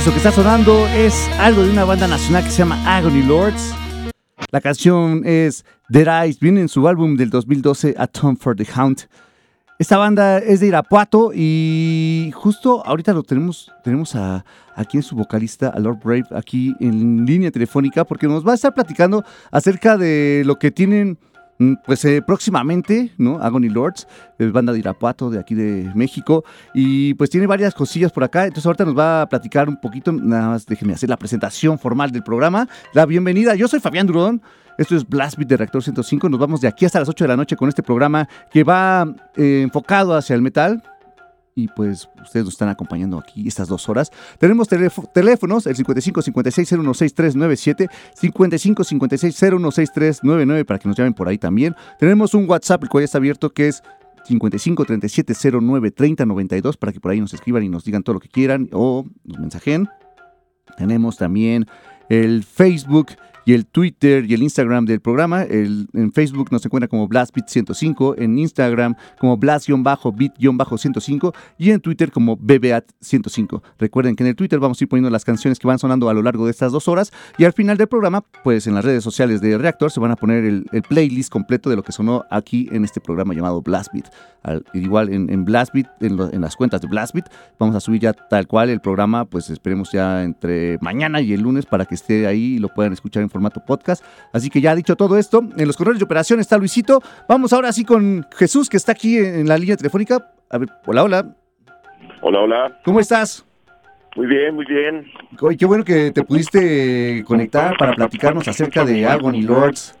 Eso que está sonando es algo de una banda nacional que se llama Agony Lords. La canción es The Eyes, viene en su álbum del 2012, A Tom for the Hound. Esta banda es de Irapuato y justo ahorita lo tenemos, tenemos a, aquí en su vocalista, a Lord Brave, aquí en línea telefónica, porque nos va a estar platicando acerca de lo que tienen pues eh, próximamente, ¿no? Agony Lords, eh, banda de Irapuato, de aquí de México, y pues tiene varias cosillas por acá, entonces ahorita nos va a platicar un poquito, nada más déjenme hacer la presentación formal del programa, la bienvenida, yo soy Fabián Durón, esto es Blast Beat de Reactor 105, nos vamos de aquí hasta las 8 de la noche con este programa que va eh, enfocado hacia el metal, y pues ustedes nos están acompañando aquí estas dos horas. Tenemos teléfonos, el 55 56 016397, 55 56 016399 para que nos llamen por ahí también. Tenemos un WhatsApp, el cual ya está abierto, que es 55 37 09 30 92 para que por ahí nos escriban y nos digan todo lo que quieran o nos mensajen. Tenemos también el Facebook y el Twitter y el Instagram del programa. El, en Facebook nos encuentra como BlastBeat105, en Instagram como Blast-Beat-105 y en Twitter como BBAT105. Recuerden que en el Twitter vamos a ir poniendo las canciones que van sonando a lo largo de estas dos horas y al final del programa, pues en las redes sociales de Reactor se van a poner el, playlist completo de lo que sonó aquí en este programa llamado Blastbeat. igual en, en Blastbeat, en, las cuentas de Blastbeat, vamos a subir ya tal cual el programa, pues esperemos ya entre mañana y el lunes para que esté ahí y lo puedan escuchar en formato podcast. Así que ya dicho todo esto, en los corredores de operación está Luisito. Vamos ahora sí con Jesús, que está aquí en la línea telefónica. A ver, hola, hola. Hola, hola. ¿Cómo estás? Muy bien, muy bien. qué bueno que te pudiste conectar para platicarnos acerca de Agony Lords.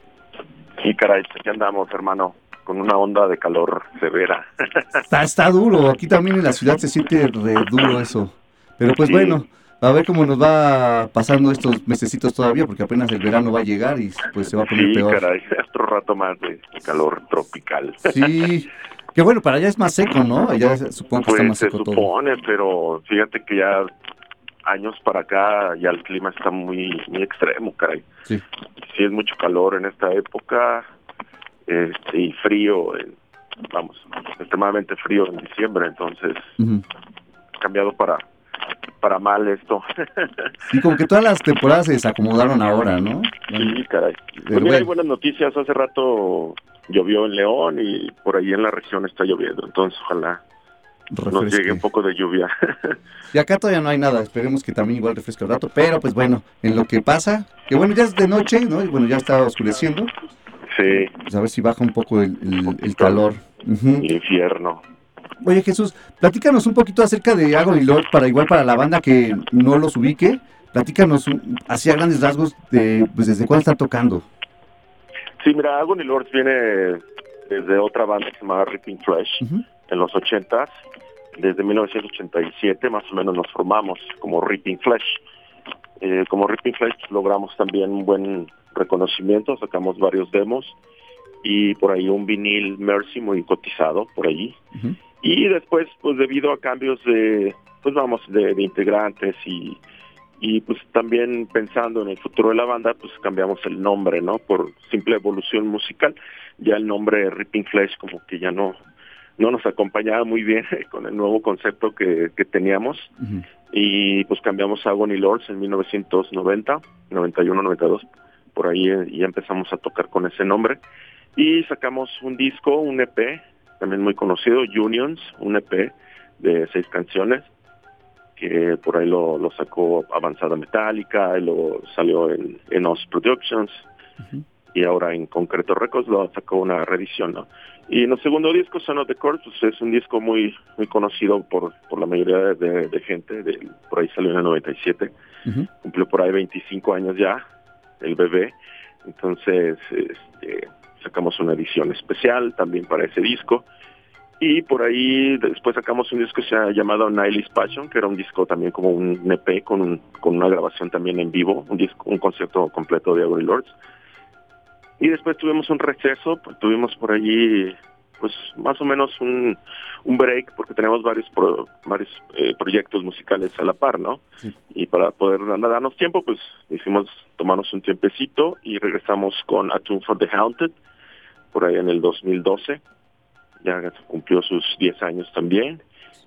Sí, caray, aquí andamos, hermano, con una onda de calor severa. Está, está duro, aquí también en la ciudad se siente re duro eso. Pero pues bueno, a ver cómo nos va pasando estos mesecitos todavía, porque apenas el verano va a llegar y pues se va a poner sí, peor. caray, otro rato más de calor tropical. Sí, que bueno, para allá es más seco, ¿no? Allá supongo que está pues, más seco se supone, pero fíjate que ya años para acá ya el clima está muy, muy extremo, caray. Sí. Sí es mucho calor en esta época este, y frío, vamos, extremadamente frío en diciembre, entonces cambiado para para mal esto. Y como que todas las temporadas se desacomodaron ahora, ¿no? Sí, caray. Pues mira, hay buenas noticias. Hace rato llovió en León y por ahí en la región está lloviendo. Entonces, ojalá nos llegue un poco de lluvia. Y acá todavía no hay nada. Esperemos que también igual refresque el rato. Pero, pues bueno, en lo que pasa, que bueno, ya es de noche, ¿no? Y bueno, ya está oscureciendo. Sí. Pues a ver si baja un poco el, el, calor. El infierno. Oye Jesús, platícanos un poquito acerca de Agony Lord para igual para la banda que no los ubique. Platícanos así a grandes rasgos de pues desde cuándo están tocando. Sí, mira, Agony Lords viene desde otra banda que se llamaba Ripping Flesh en los 80 Desde 1987 más o menos nos formamos como Ripping Flesh. Eh, como Ripping Flesh logramos también un buen reconocimiento, sacamos varios demos y por ahí un vinil Mercy muy cotizado por allí. Y después, pues debido a cambios de, pues vamos, de, integrantes y, y pues también pensando en el futuro de la banda, pues cambiamos el nombre, ¿no? Por simple evolución musical. Ya el nombre Ripping Flesh como que ya no, no nos acompañaba muy bien con el nuevo concepto que, que teníamos. Y pues cambiamos a Agony Lords en 1990, 91, 92. Por ahí eh, ya empezamos a tocar con ese nombre. Y sacamos un disco, un EP, también muy conocido, Unions, un EP de seis canciones, que por ahí lo, lo sacó Avanzada Metálica, lo salió en, en Productions, y ahora en Concreto Records lo sacó una reedición, ¿no? Y en el segundo disco, Son of the Course, pues es un disco muy muy conocido por, por la mayoría de, gente, de, por ahí salió en el 97, cumplió por ahí 25 años ya, el bebé, entonces este, sacamos una edición especial también para ese disco. Y por ahí después sacamos un disco que se ha llamado Nihilist Passion, que era un disco también como un EP con, con una grabación también en vivo, un disco, un concierto completo de Agony Lords. Y después tuvimos un receso, pues tuvimos por allí pues más o menos un, un break porque tenemos varios varios eh, proyectos musicales a la par, ¿no? Y para poder darnos tiempo, pues hicimos tomarnos un tiempecito y regresamos con A Tune for the Haunted, por ahí en el 2012, ya cumplió sus 10 años también,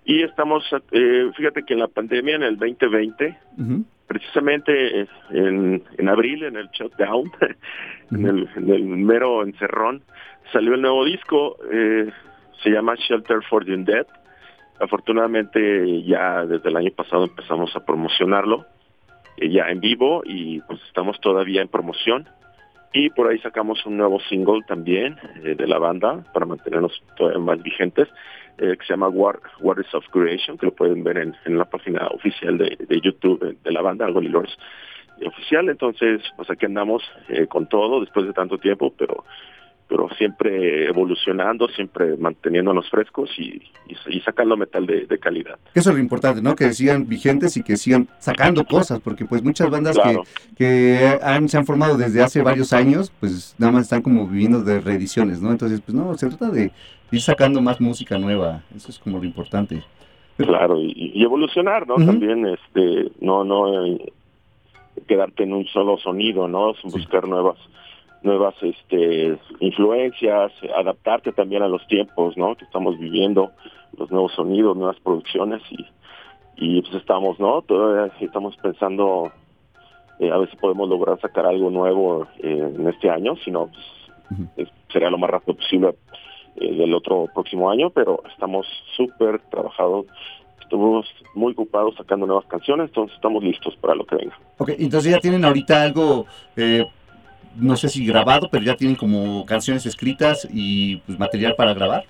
Y estamos, eh, fíjate que en la pandemia, en el 2020, precisamente eh, en, en, abril, en el shutdown, en, el, en, el, mero encerrón, salió el nuevo disco, eh, se llama Shelter for the Undead. Afortunadamente ya desde el año pasado empezamos a promocionarlo, eh, ya en vivo, y pues estamos todavía en promoción. Y por ahí sacamos un nuevo single también eh, de la banda para mantenernos todavía más vigentes, eh, que se llama War, Waters of Creation, que lo pueden ver en, la página oficial de, YouTube de la banda, Algo Lords oficial. Entonces, pues aquí andamos eh, con todo después de tanto tiempo, pero pero siempre evolucionando, siempre manteniéndonos frescos y, y, y sacando metal de, de, calidad. Eso es lo importante, ¿no? Que sigan vigentes y que sigan sacando cosas, porque pues muchas bandas claro. que, que han, se han formado desde hace varios años, pues nada más están como viviendo de reediciones, ¿no? Entonces, pues no, se trata de ir sacando más música nueva, eso es como lo importante. Claro, y, y evolucionar, ¿no? Uh -huh. También, este, no, no eh, quedarte en un solo sonido, ¿no? Buscar sí. nuevas nuevas este, influencias, adaptarte también a los tiempos ¿no? que estamos viviendo, los nuevos sonidos, nuevas producciones y, y pues estamos, ¿no? Todavía estamos pensando eh, a ver si podemos lograr sacar algo nuevo eh, en este año, si no, pues, uh -huh. será lo más rápido posible eh, del otro próximo año, pero estamos súper trabajados estuvimos muy ocupados sacando nuevas canciones, entonces estamos listos para lo que venga. Ok, entonces ya tienen ahorita algo eh, no sé si grabado, pero ya tienen como canciones escritas y pues material para grabar.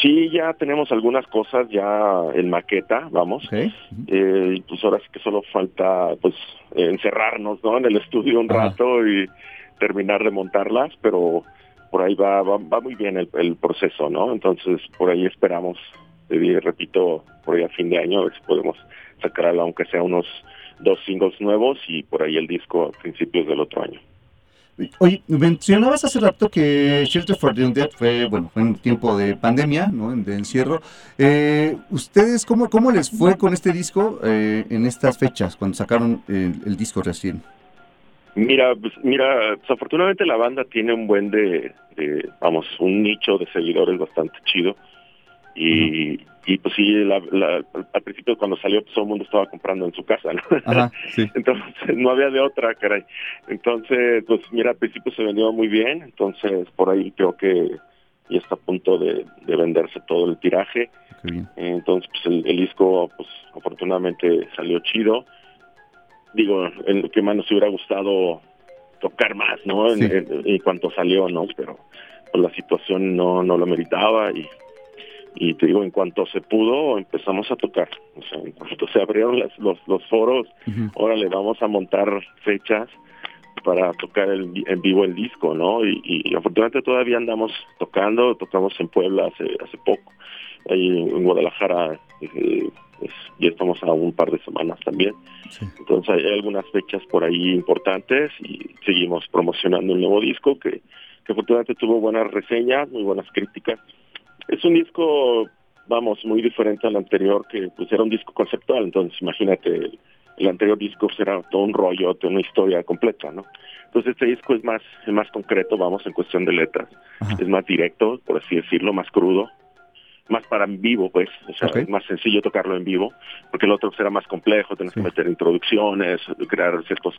Sí, ya tenemos algunas cosas ya en maqueta, vamos. Okay. Eh, pues ahora sí que solo falta pues encerrarnos, ¿no? En el estudio un Ajá. rato y terminar de montarlas, pero por ahí va va, va muy bien el, el, proceso, ¿no? Entonces por ahí esperamos, eh, repito, por ahí a fin de año a ver si podemos sacar aunque sea unos dos singles nuevos y por ahí el disco a principios del otro año. Oye, mencionabas hace rato que Shelter for the Undead fue, bueno, fue en tiempo de pandemia, ¿no? De encierro. Eh, ¿Ustedes cómo, cómo les fue con este disco eh, en estas fechas, cuando sacaron el, el, disco recién? Mira, pues, mira, desafortunadamente la banda tiene un buen de, de, vamos, un nicho de seguidores bastante chido. Y, uh -huh y pues sí, la, la, al principio cuando salió pues, todo el mundo estaba comprando en su casa, ¿no? Ajá, sí. Entonces no había de otra, caray. Entonces, pues mira, al principio se vendió muy bien, entonces por ahí creo que ya está a punto de, de venderse todo el tiraje. Entonces, pues el, el, disco, pues afortunadamente salió chido. Digo, en lo que más nos hubiera gustado tocar más, ¿no? Sí. En, en, en, cuanto salió, ¿no? Pero pues, la situación no, no lo meritaba y y te digo, en cuanto se pudo, empezamos a tocar. O sea, en cuanto se abrieron las, los, los foros, uh -huh. ahora le vamos a montar fechas para tocar el, en vivo el disco, ¿no? Y, y, afortunadamente todavía andamos tocando, tocamos en Puebla hace, hace poco, ahí en Guadalajara eh, ya estamos a un par de semanas también. Sí. Entonces hay algunas fechas por ahí importantes y seguimos promocionando un nuevo disco que, que afortunadamente tuvo buenas reseñas, muy buenas críticas es un disco, vamos, muy diferente al anterior, que pues era un disco conceptual, entonces imagínate, el, el anterior disco será todo un rollo, toda una historia completa, ¿no? Entonces este disco es más, es más concreto, vamos, en cuestión de letras, Ajá. es más directo, por así decirlo, más crudo, más para en vivo, pues, o sea, okay. es más sencillo tocarlo en vivo, porque el otro será más complejo, tienes sí. que meter introducciones, crear ciertos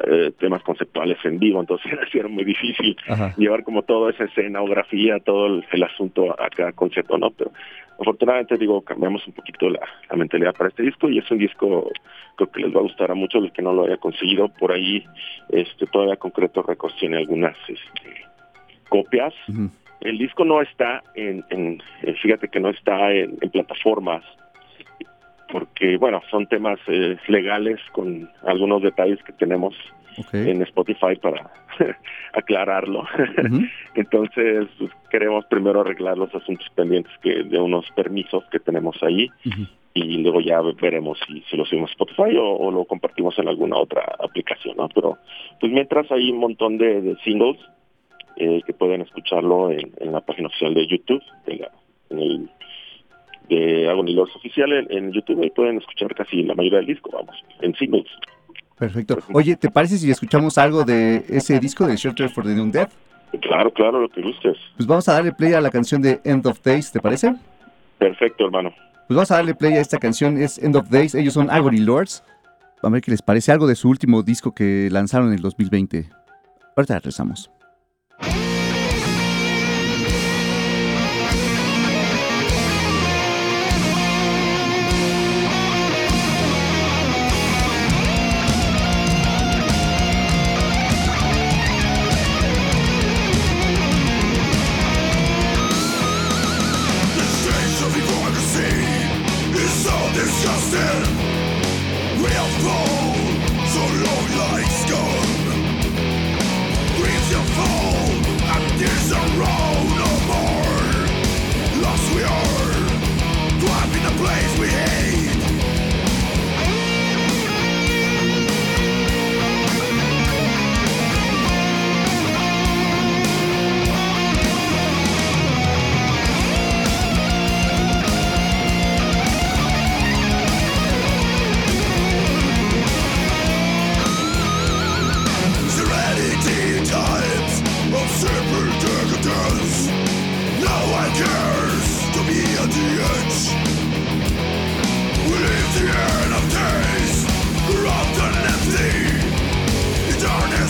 eh, temas conceptuales en vivo, entonces era muy difícil Ajá. llevar como toda esa escenografía, todo el, el, asunto a cada concierto, ¿no? Pero afortunadamente, digo, cambiamos un poquito la, la, mentalidad para este disco y es un disco creo que les va a gustar a muchos los que no lo haya conseguido. Por ahí, este todavía Concreto Records tiene algunas este, copias. Uh -huh. El disco no está en, en, eh, fíjate que no está en, en plataformas porque, bueno, son temas eh, legales con algunos detalles que tenemos okay. en Spotify para aclararlo. Uh -huh. Entonces, pues, queremos primero arreglar los asuntos pendientes que de unos permisos que tenemos ahí uh -huh. y luego ya veremos si, si lo subimos a Spotify o, o, lo compartimos en alguna otra aplicación, ¿no? Pero, pues mientras hay un montón de, de singles eh, que pueden escucharlo en, en, la página oficial de YouTube, la, en el de Agony Lords oficial en, en, YouTube y pueden escuchar casi la mayoría del disco, vamos, en singles. Perfecto. Oye, ¿te parece si escuchamos algo de ese disco de Shelter for the Undead? Claro, claro, lo que gustes. Pues vamos a darle play a la canción de End of Days, ¿te parece? Perfecto, hermano. Pues vamos a darle play a esta canción, es End of Days, ellos son Agony Lords. A ver qué les parece algo de su último disco que lanzaron en el 2020. Ahorita regresamos.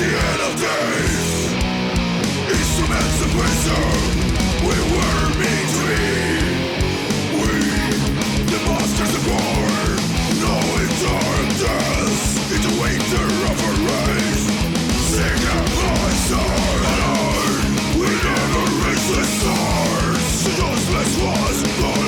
the end of days. Instruments of wisdom We were meant to be We, the masters of war Know it's death. In the winter of our race. Sing a voice on and We never reach the stars The darkness was born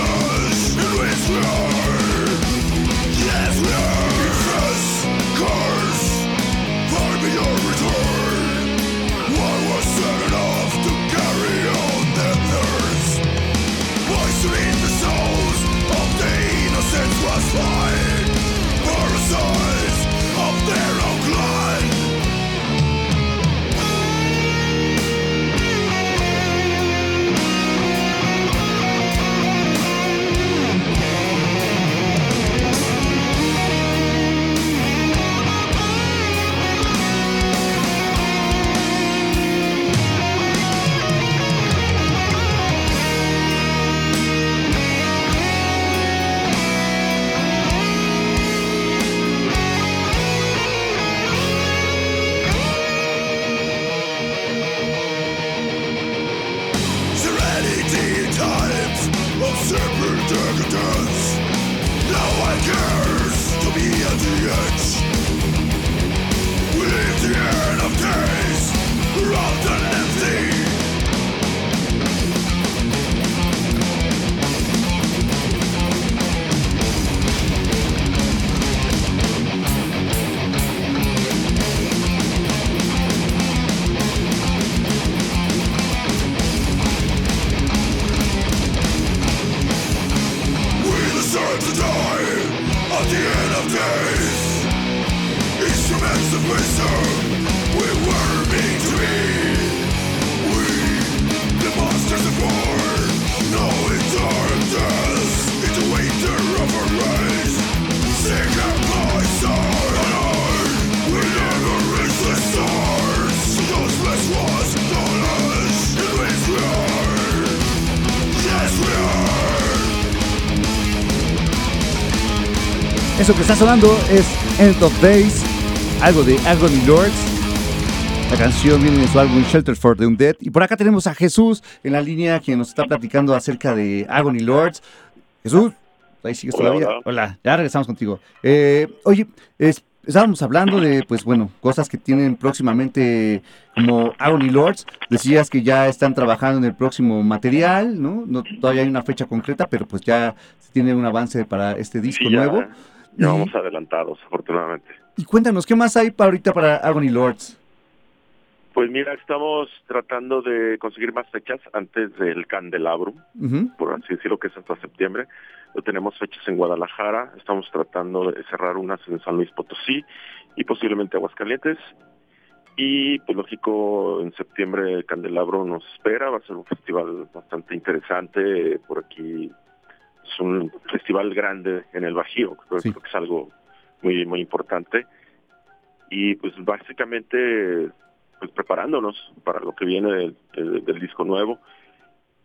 Eso que está sonando es End of Days, algo de Agony Lords. La canción viene de su álbum Shelter for the Undead. Y por acá tenemos a Jesús en la línea que nos está platicando acerca de Agony Lords. Jesús, ahí sigues todavía. Hola, ya regresamos contigo. Eh, oye, es, estábamos hablando de, pues bueno, cosas que tienen próximamente como Agony Lords. Decías que ya están trabajando en el próximo material, ¿no? no todavía hay una fecha concreta, pero pues ya se tiene un avance para este disco Sí, nuevo. Ya Y- vamos adelantados, afortunadamente. Y cuéntanos, ¿qué más hay para ahorita para Agony Lords? Pues mira, estamos tratando de conseguir más fechas antes del Candelabrum, por así decirlo, que es hasta septiembre. Tenemos fechas en Guadalajara, estamos tratando de cerrar unas en San Luis Potosí y posiblemente Aguascalientes. Y pues lógico, en septiembre el Candelabro nos espera, va a ser un festival bastante interesante. Por aquí es un festival grande en el Bajío, creo, Sí. creo que es algo muy muy importante. Y pues básicamente pues preparándonos para lo que viene del, del- del disco nuevo.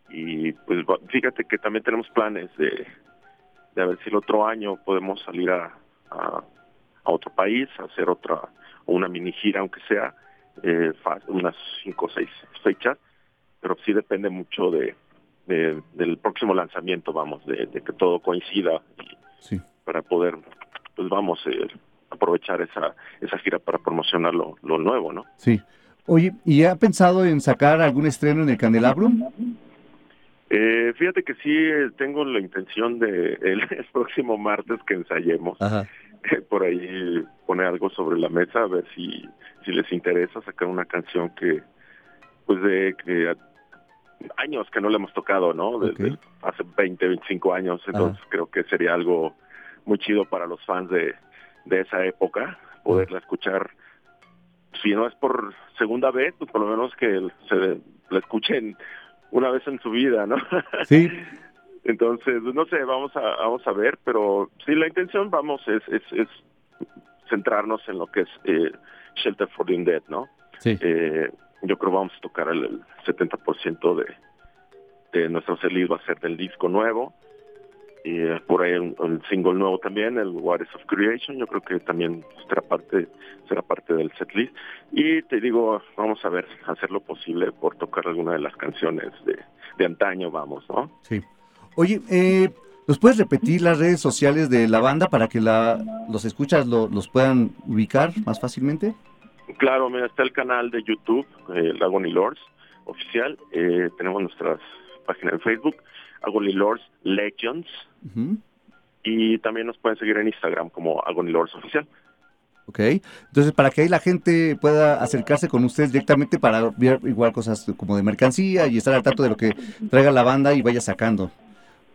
Y pues fíjate que también tenemos planes de, de a ver si el otro año podemos salir a, a, a otro país, a hacer otra, una mini gira, aunque sea eh, unas cinco o seis fechas, pero sí depende mucho de, de- del próximo lanzamiento, vamos, de, de que todo coincida Sí. para poder, pues vamos, eh, aprovechar esa, esa gira para promocionar lo, lo nuevo, ¿no? Sí. Oye, ¿y ha pensado en sacar algún estreno en el Candelabrum? Eh, fíjate que sí eh, tengo la intención de el, el próximo martes que ensayemos Ajá. por ahí poner algo sobre la mesa a ver si si les interesa sacar una canción que pues de que años que no le hemos tocado, ¿no? Desde hace 20, 25 años, entonces creo que sería algo muy chido para los fans de de esa época poderla escuchar si no es por segunda vez, pues por lo menos que se la escuchen una vez en su vida, ¿no? Sí. Entonces, no sé, vamos a vamos a ver, pero sí la intención, vamos, es es, es centrarnos en lo que es eh, Shelter for the Undead, ¿no? Sí. Eh, yo creo vamos a tocar el, el 70% de, de nuestro setlist va a ser del disco nuevo. Y eh, por ahí un, single nuevo también, el Waters of Creation, yo creo que también será parte, será parte del setlist. Y te digo, vamos a ver, hacer lo posible por tocar alguna de las canciones de, de antaño, vamos, ¿no? Sí. Oye, eh, ¿nos puedes repetir las redes sociales de la banda para que la, los escuchas lo- los puedan ubicar más fácilmente? Claro, mira, está el canal de YouTube, eh, Agony Lords oficial. Eh, tenemos nuestras páginas en Facebook, Agony Lords Legends. Y también nos pueden seguir en Instagram como Agony Lords oficial. Ok. Entonces, para que ahí la gente pueda acercarse con ustedes directamente para ver igual cosas como de mercancía y estar al tanto de lo que traiga la banda y vaya sacando.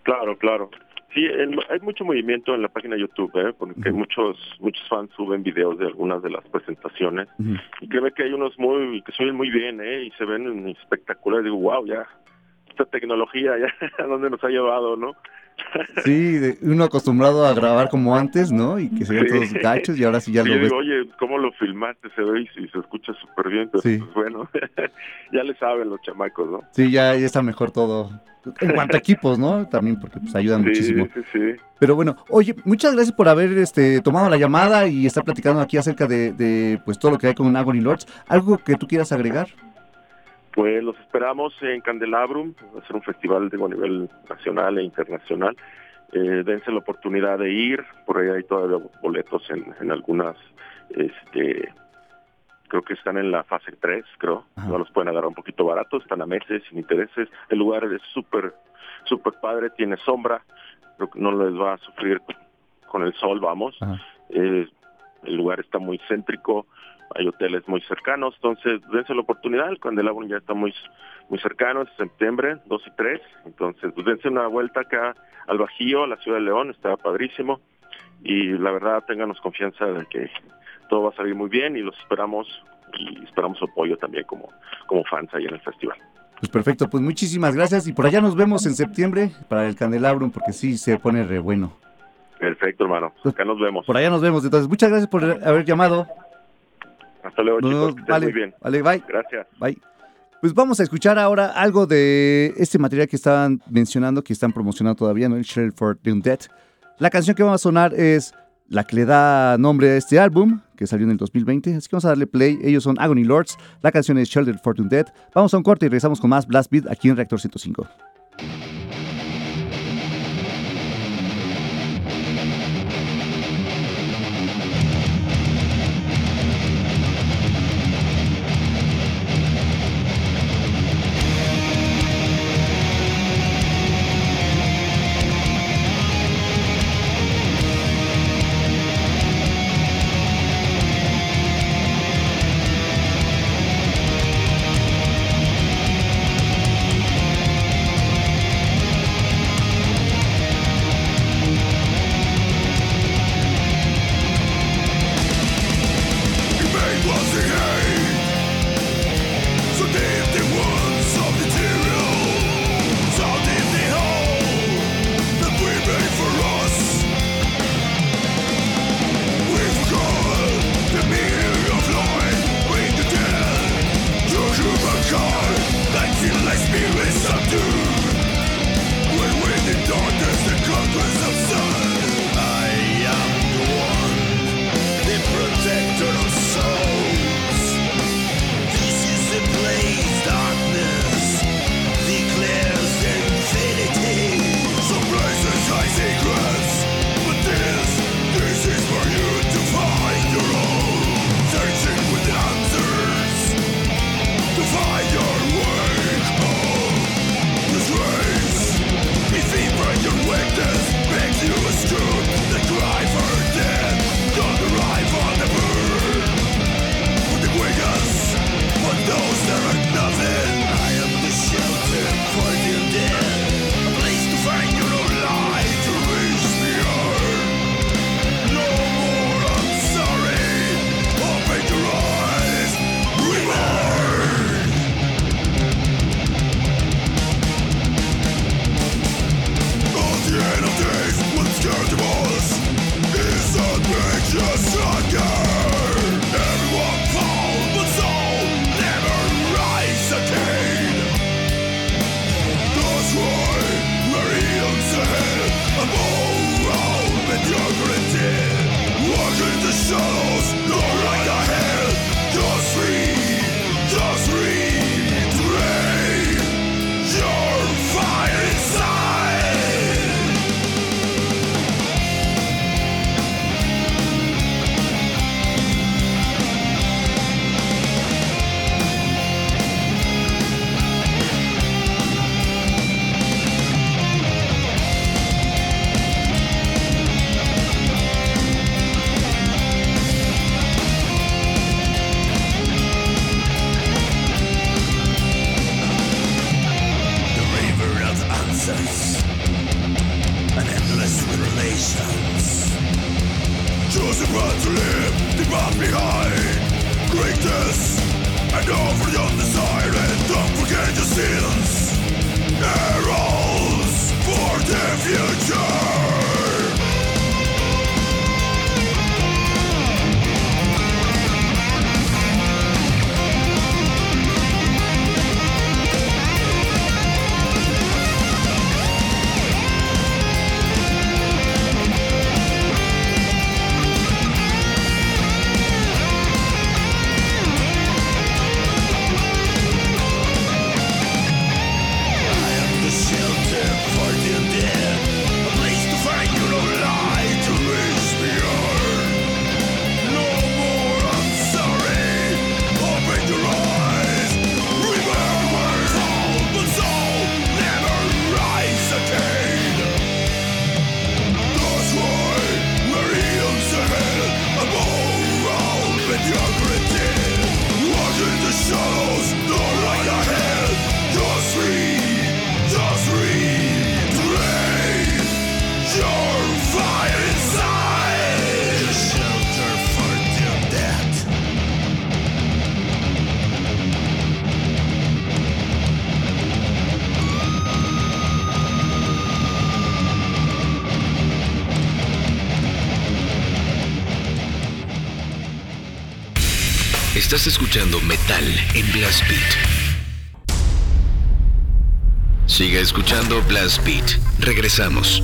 Claro, claro. Sí, el- hay mucho movimiento en la página de YouTube, ¿eh? porque Ujú. muchos muchos fans suben videos de algunas de las presentaciones. Ujú. Y créeme que hay unos muy que se ven muy bien ¿eh? y se ven espectaculares. Digo, wow, ya, esta tecnología ya a dónde nos ha llevado, ¿no? Sí, de- uno acostumbrado a grabar como antes, ¿no? Y que se Sí. todos gachos y ahora sí ya Sí, lo ves. digo, oye, ¿cómo lo filmaste? Se ve y, se escucha súper bien, pero Sí. pues bueno, ya le saben los chamacos, ¿no? Sí, ya, ya está mejor todo. En cuanto a equipos, ¿no? También porque pues ayudan muchísimo. Sí, sí, sí. Pero bueno, oye, muchas gracias por haber este, tomado la llamada y estar platicando aquí acerca de, de, pues todo lo que hay con Agony Lords. ¿Algo que tú quieras agregar? Pues los esperamos en Candelabrum, va a ser un festival digo, a nivel nacional e internacional. Eh, dense la oportunidad de ir, por ahí hay todavía boletos en, en algunas, este, creo que están en la fase 3, creo, Ajá. no los pueden agarrar un poquito baratos, están a meses, sin intereses, el lugar es súper, súper padre, tiene sombra, creo que no les va a sufrir con el sol, vamos, eh, el lugar está muy céntrico, hay hoteles muy cercanos, entonces dense la oportunidad, el Candelabrum ya está muy muy cercano, es septiembre 2 y 3, entonces pues dense una vuelta acá al Bajío, a la ciudad de León, está padrísimo y la verdad ténganos confianza de que todo va a salir muy bien y los esperamos y esperamos su apoyo también como, como fans ahí en el festival. Pues perfecto, pues muchísimas gracias y por allá nos vemos en septiembre para el Candelabrum porque sí se pone re bueno. Perfecto, hermano. Acá nos vemos. Por allá nos vemos, entonces muchas gracias por haber llamado. Hasta luego, Nos chicos. Que vale, muy bien. vale, bye. Gracias. Bye. Pues vamos a escuchar ahora algo de este material que estaban mencionando, que están promocionando todavía, ¿no? El Shell for the Undead. La canción que va a sonar es la que le da nombre a este álbum, que salió en el 2020. Así que vamos a darle play. Ellos son Agony Lords. La canción es Shelter for the Undead. Vamos a un corte y regresamos con más Blast Beat aquí en Reactor 105. Estás escuchando Metal en Blast Beat. Sigue escuchando Blast Beat. Regresamos.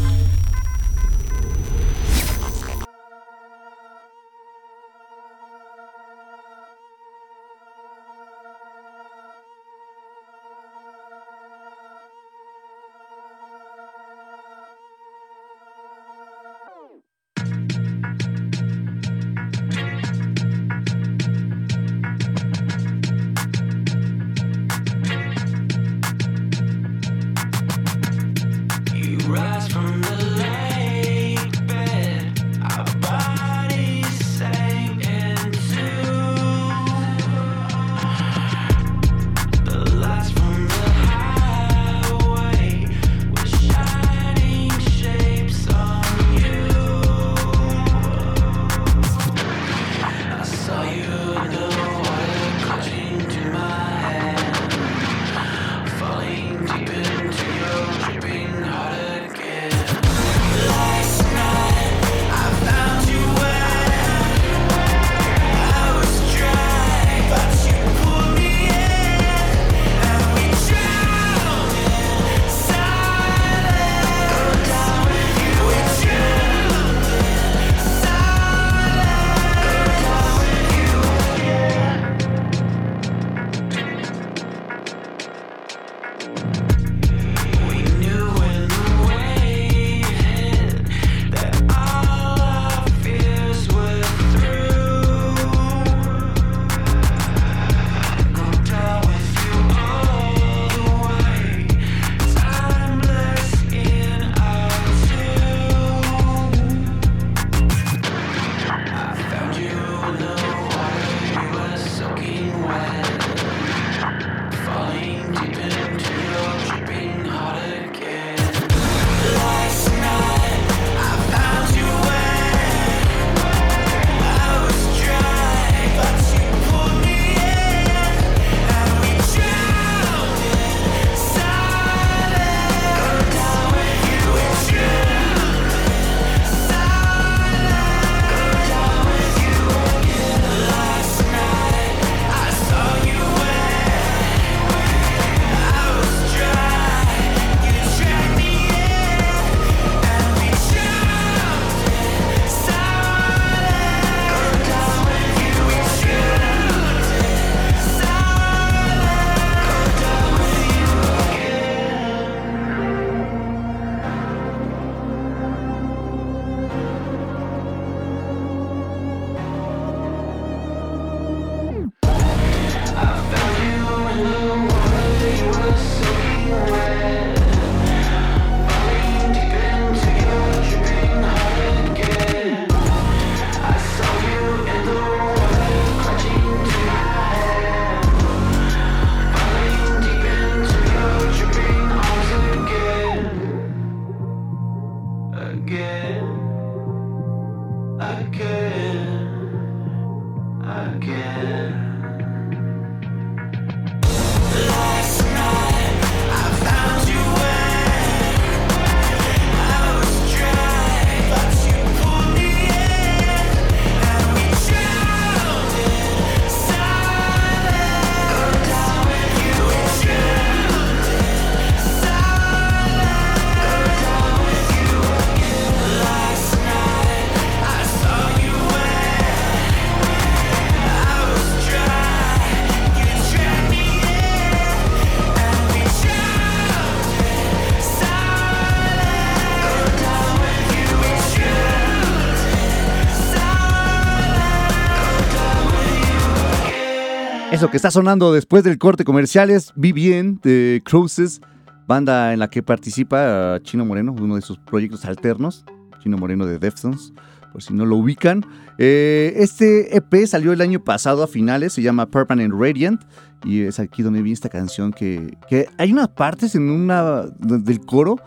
Eso que está sonando después del corte comercial es Bien de Cruises, banda en la que participa Chino Moreno, uno de sus proyectos alternos, Chino Moreno de Deftones, por si no lo ubican. Eh, este EP salió el año pasado a finales, se llama Permanent Radiant, y es aquí donde viene esta canción que, que hay unas partes en una del coro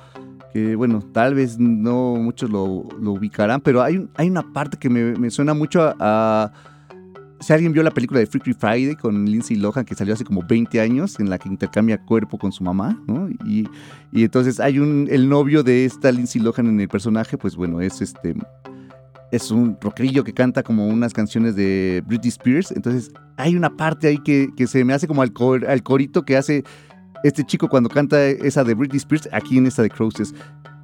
que bueno, tal vez no muchos lo, ubicarán, pero hay, hay una parte que me, suena mucho a si alguien vio la película de Freaky Friday con Lindsay Lohan que salió hace como 20 años, en la que intercambia cuerpo con su mamá, ¿no? Y, entonces hay un, el novio de esta Lindsay Lohan en el personaje, pues bueno, es este, es un rockerillo que canta como unas canciones de Britney Spears, entonces hay una parte ahí que, se me hace como al, al corito que hace este chico cuando canta esa de Britney Spears, aquí en esta de Crosses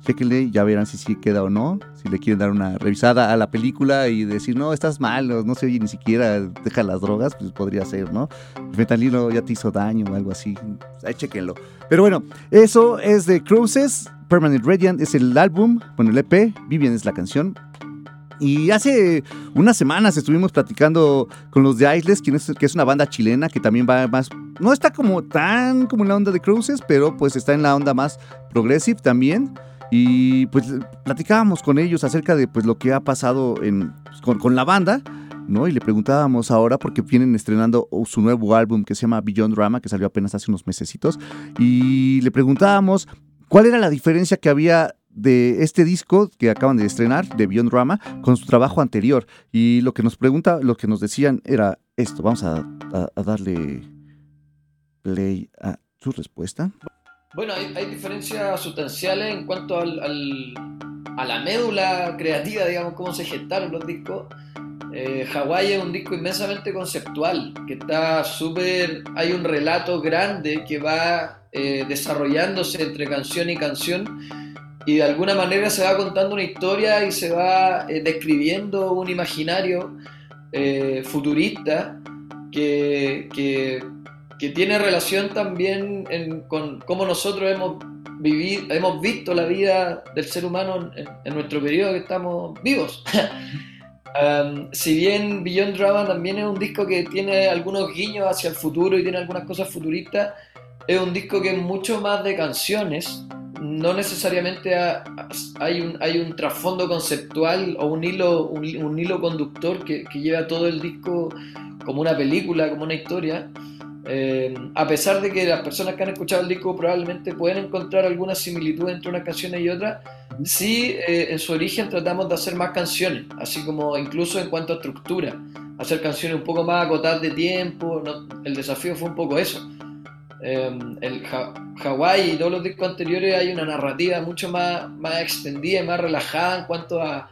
chequenle, ya verán si sí queda o no, si le quieren dar una revisada a la película y decir, no, estás mal, no, se oye ni siquiera, deja las drogas, pues podría ser, ¿no? El fentanilo ya te hizo daño o algo así, ahí chequenlo. Pero bueno, eso es de Cruises, Permanent Radiant es el álbum, bueno, el EP, Vivian es la canción. Y hace unas semanas estuvimos platicando con los de Isles, que es una banda chilena que también va más. No está como tan como en la onda de Cruises, pero pues está en la onda más progressive también. Y pues platicábamos con ellos acerca de pues lo que ha pasado pues, con, la banda, ¿no? Y le preguntábamos ahora porque vienen estrenando su nuevo álbum que se llama Beyond Drama, que salió apenas hace unos mesecitos. Y le preguntábamos cuál era la diferencia que había de este disco que acaban de estrenar, de Beyond Drama, con su trabajo anterior. Y lo que nos pregunta, lo que nos decían era esto. Vamos a darle play a su respuesta. Bueno, hay, diferencias sustanciales en cuanto al, a la médula creativa, digamos, cómo se gestaron los discos. Eh, Hawái es un disco inmensamente conceptual, que está súper... Hay un relato grande que va eh, desarrollándose entre canción y canción y de alguna manera se va contando una historia y se va eh, describiendo un imaginario futurista que, que que tiene relación también con cómo nosotros hemos vivido, hemos visto la vida del ser humano en, nuestro periodo que estamos vivos. Um, si bien Beyond Drama también es un disco que tiene algunos guiños hacia el futuro y tiene algunas cosas futuristas, es un disco que es mucho más de canciones. No necesariamente hay, un, hay un trasfondo conceptual o un hilo, un, hilo conductor que, que lleva todo el disco como una película, como una historia. Eh, a pesar de que las personas que han escuchado el disco probablemente pueden encontrar alguna similitud entre unas canciones y otras, sí eh, en su origen tratamos de hacer más canciones, así como incluso en cuanto a estructura, hacer canciones un poco más acotadas de tiempo, el desafío fue un poco eso. Eh, el Hawaii y todos los discos anteriores hay una narrativa mucho más, más extendida y más relajada en cuanto a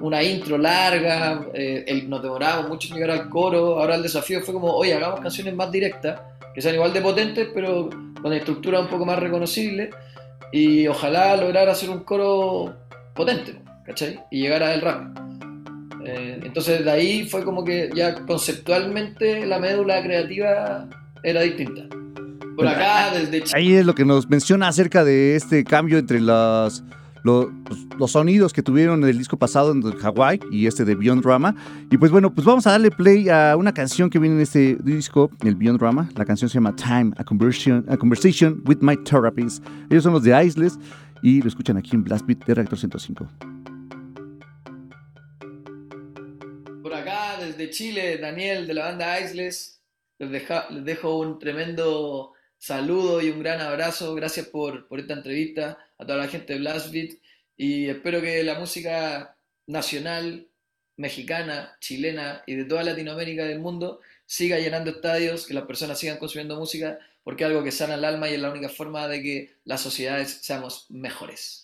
una intro larga, eh, nos demorábamos mucho en llegar al coro, ahora el desafío fue como, oye, hagamos canciones más directas, que sean igual de potentes, pero con estructura un poco más reconocible, y ojalá lograr hacer un coro potente, ¿cachai? Y llegar a el rap. Eh, entonces de ahí fue como que ya conceptualmente la médula creativa era distinta. Por acá, desde... Ahí es lo que nos menciona acerca de este cambio entre las pues, los sonidos que tuvieron en el disco pasado en Hawaii y este de Beyond Drama. Y pues bueno, pues vamos a darle play a una canción que viene en este disco, el Beyond Drama. La canción se llama Time, a, Conversion, a Conversation with My Therapist. Ellos son los de Isles y lo escuchan aquí en Blast Beat de Reactor 105. Por acá, desde Chile, Daniel de la banda Isles, les, les dejo un tremendo saludo y un gran abrazo. Gracias por, por esta entrevista a toda la gente de Blast Beat y espero que la música nacional mexicana, chilena y de toda Latinoamérica del mundo siga llenando estadios, que las personas sigan consumiendo música, porque es algo que sana el alma y es la única forma de que las sociedades seamos mejores.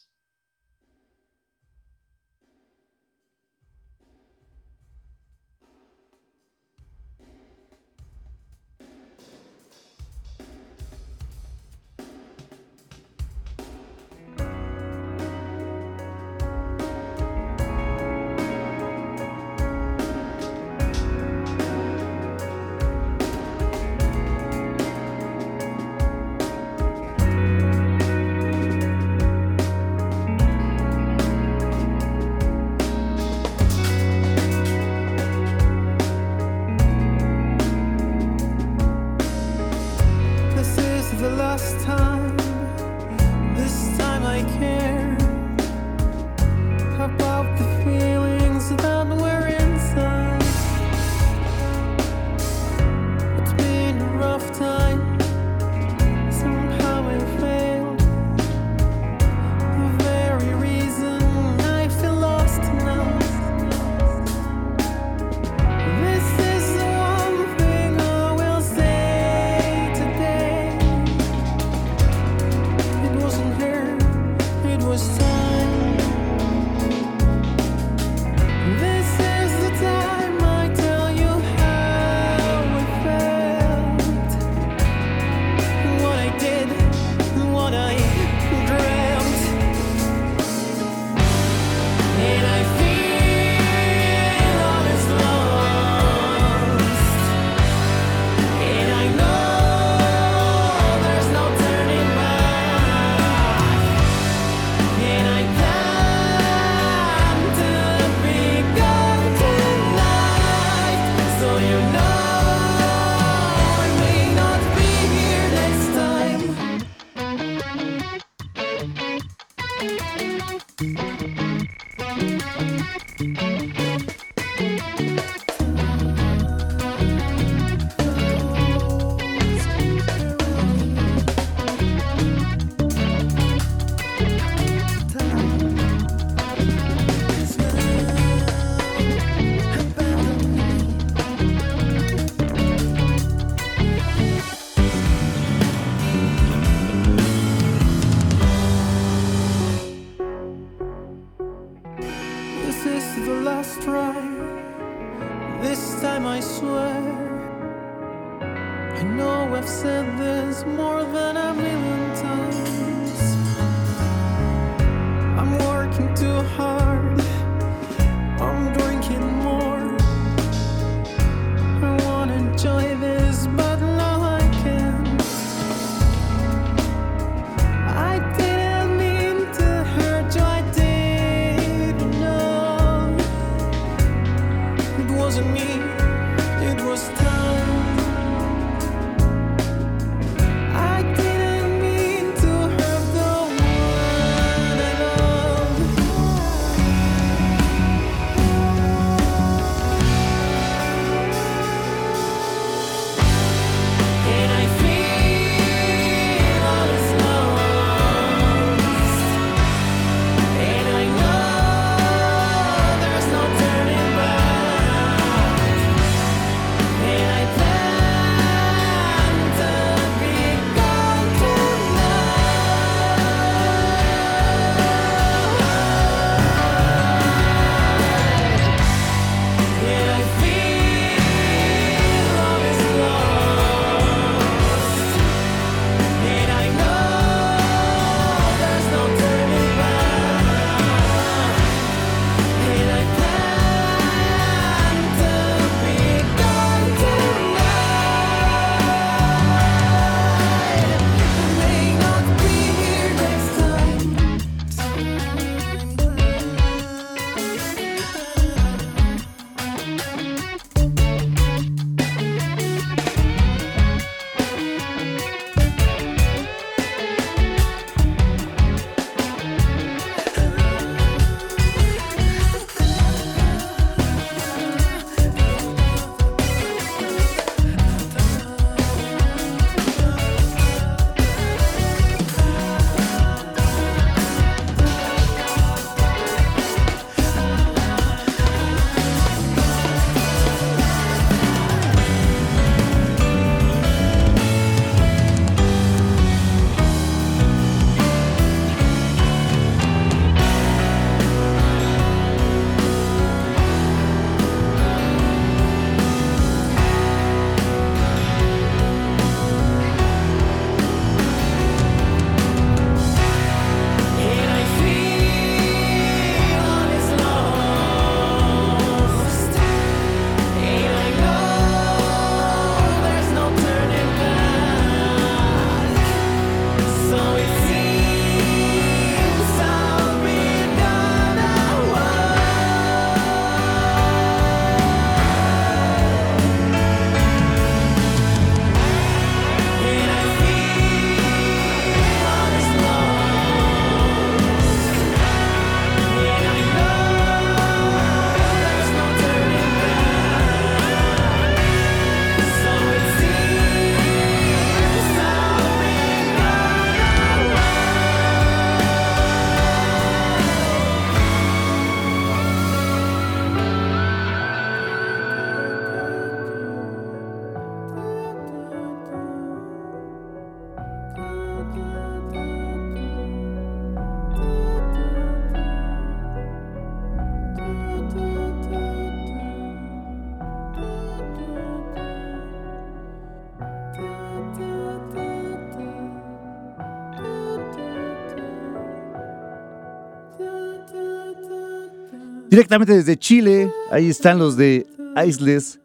Directamente desde Chile, ahí están los de Iceless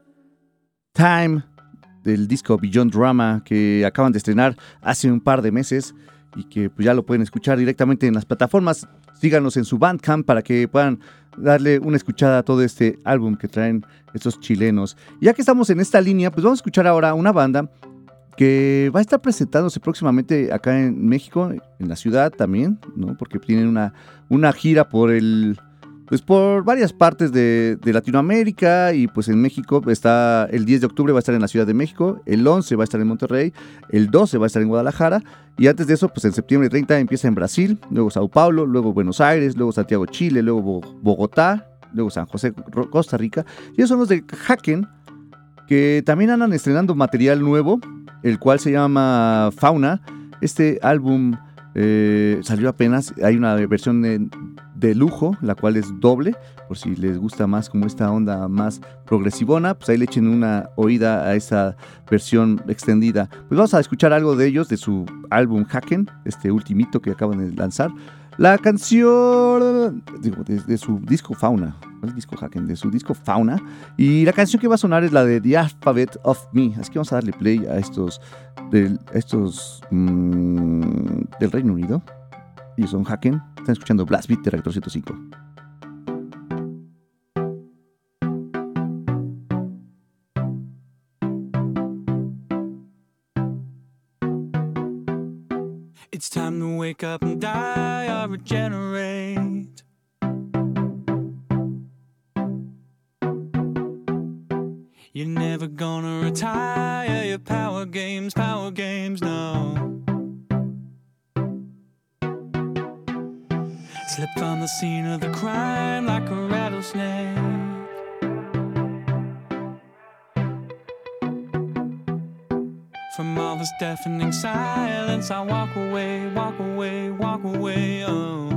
Time del disco Beyond Drama que acaban de estrenar hace un par de meses y que pues, ya lo pueden escuchar directamente en las plataformas. Síganos en su Bandcamp para que puedan darle una escuchada a todo este álbum que traen estos chilenos. Ya que estamos en esta línea, pues vamos a escuchar ahora una banda que va a estar presentándose próximamente acá en México, en la ciudad también, ¿no? Porque tienen una, una gira por el pues por varias partes de, Latinoamérica y pues en México está el 10 de octubre va a estar en la Ciudad de México, el 11 va a estar en Monterrey, el 12 va a estar en Guadalajara y antes de eso pues en septiembre 30 empieza en Brasil, luego Sao Paulo, luego Buenos Aires, luego Santiago, Chile, luego Bogotá, luego San José, Costa Rica. Y esos son los de Haken que también andan estrenando material nuevo, el cual se llama Fauna, este álbum eh, salió apenas, hay una versión de, lujo, la cual es doble, por si les gusta más como esta onda más progresivona, pues ahí le echen una oída a esa versión extendida. Pues vamos a escuchar algo de ellos, de su álbum Hacken, este ultimito que acaban de lanzar. La canción de, su disco Fauna, ¿cuál es disco Hacken? De su disco Fauna. Y la canción que va a sonar es la de The Alphabet of Me. Así que vamos a darle play a estos, de, estos mmm, del Reino Unido. Ellos son Hacken. Están escuchando Blast Beat de Reactor 105. It's time to wake up and die or regenerate. You're never gonna retire your power games, power games, no. Slipped on the scene of the crime like a rattlesnake. From all this deafening silence, I walk away, walk away, walk away. Oh.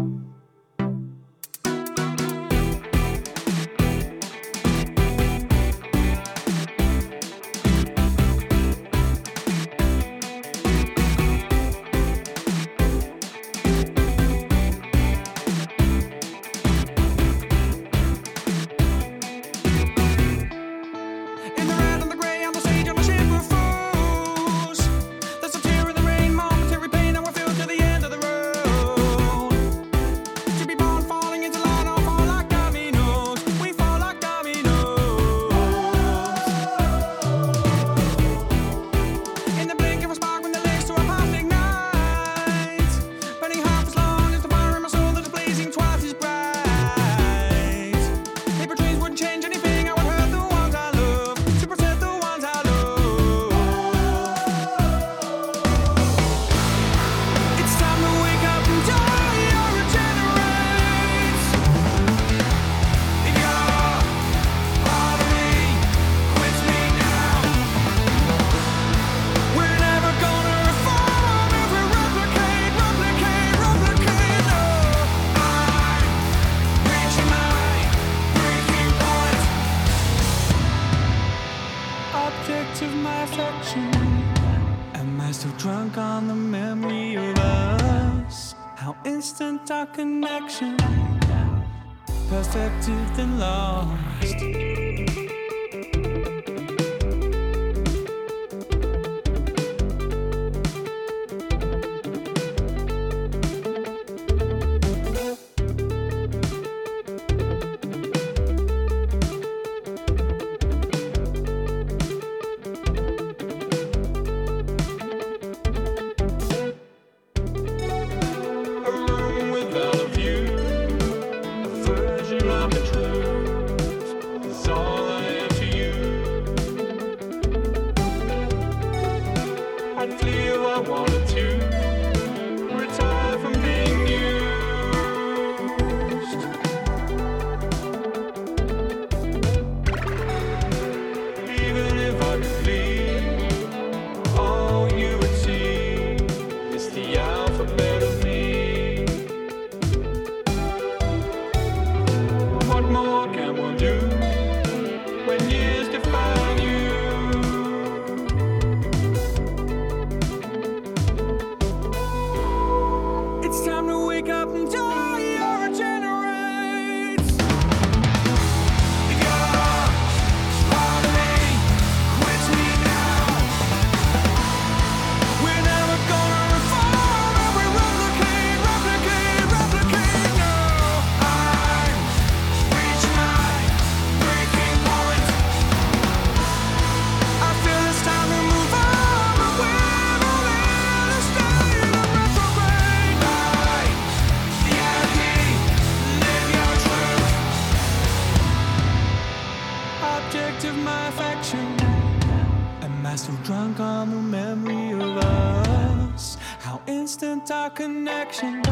perfection,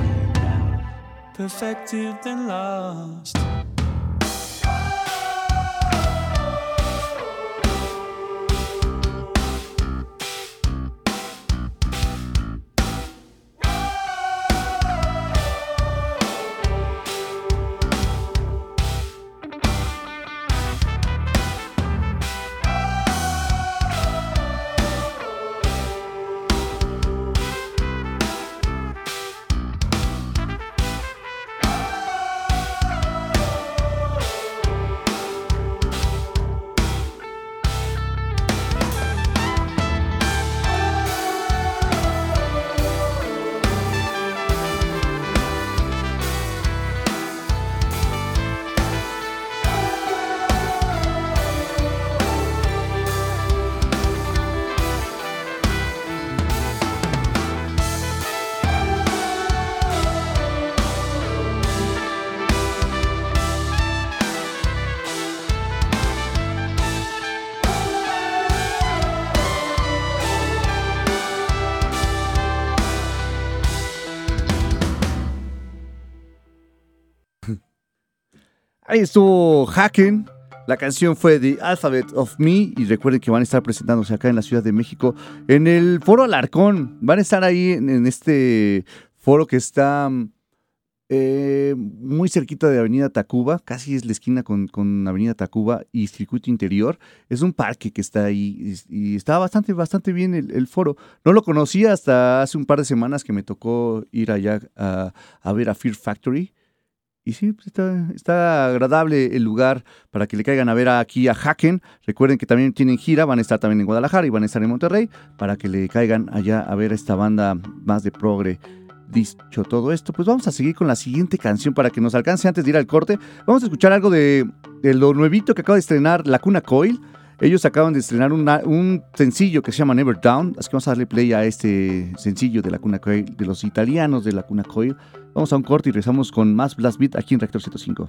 perfected and lost. Estuvo Hacken. La canción fue The Alphabet of Me y recuerden que van a estar presentándose acá en la Ciudad de México en el Foro Alarcón. Van a estar ahí en, este foro que está eh, muy cerquita de Avenida Tacuba, casi es la esquina con, con, Avenida Tacuba y Circuito Interior. Es un parque que está ahí y, y está bastante, bastante bien el, el, foro. No lo conocía hasta hace un par de semanas que me tocó ir allá a, a ver a Fear Factory. Y sí, pues está, está, agradable el lugar para que le caigan a ver aquí a Haken. Recuerden que también tienen gira, van a estar también en Guadalajara y van a estar en Monterrey, para que le caigan allá a ver esta banda más de progre. Dicho todo esto, pues vamos a seguir con la siguiente canción para que nos alcance antes de ir al corte. Vamos a escuchar algo de, de lo nuevito que acaba de estrenar La Cuna Coil. Ellos acaban de estrenar un sencillo que se llama Never Down, así que vamos a darle play a este sencillo de La Cuna Coil, de los italianos de La Cuna Coil. Vamos a un corte y regresamos con más Blast Beat aquí en Reactor 105.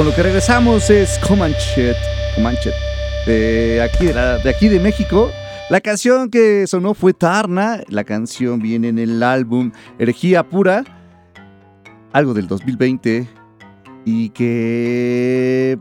Con lo que regresamos es Comanche, Comanche, de aquí de, de aquí de México. La canción que sonó fue Tarna, la canción viene en el álbum Herejía Pura, algo del 2020 y que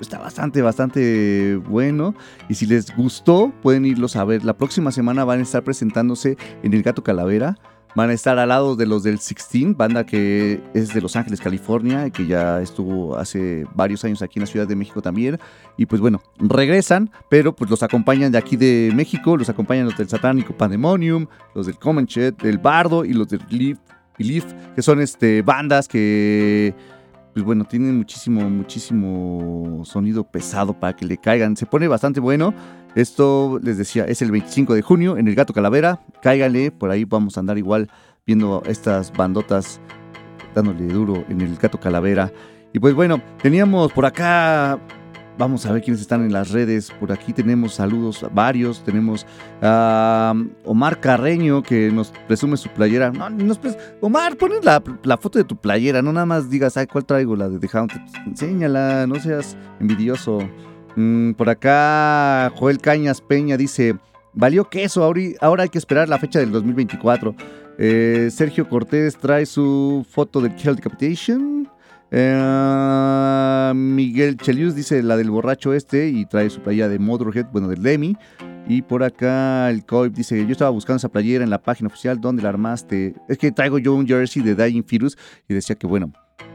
está bastante, bastante bueno. Y si les gustó, pueden irlos a ver. La próxima semana van a estar presentándose en El Gato Calavera. Van a estar al lado de los del 16, banda que es de Los Ángeles, California, que ya estuvo hace varios años aquí en la Ciudad de México también. Y pues bueno, regresan, pero pues los acompañan de aquí de México, los acompañan los del Satánico Pandemonium, los del Comanchet, del Bardo y los del Leaf, Leaf, que son este, bandas que pues bueno, tienen muchísimo, muchísimo sonido pesado para que le caigan. Se pone bastante bueno. Esto, les decía, es el 25 de junio en el Gato Calavera. Cáiganle, por ahí vamos a andar igual viendo estas bandotas dándole duro en el Gato Calavera. Y pues bueno, teníamos por acá, vamos a ver quiénes están en las redes. Por aquí tenemos saludos, varios. Tenemos a Omar Carreño que nos presume su playera. Omar, pones la, foto de tu playera, no nada más digas, ay, ¿cuál traigo? La de The Haunted. Enséñala, no seas envidioso. Mm, por acá, Joel Cañas Peña dice, valió queso, ahora, hay que esperar la fecha del 2024. Eh, Sergio Cortés trae su foto del Kill Decapitation. Eh, Miguel Chelius dice la del borracho este y trae su playera de Motorhead, bueno, del Demi. Y por acá el Coip dice, yo estaba buscando esa playera en la página oficial, ¿dónde la armaste? Es que traigo yo un jersey de Dying Fetus y decía que bueno,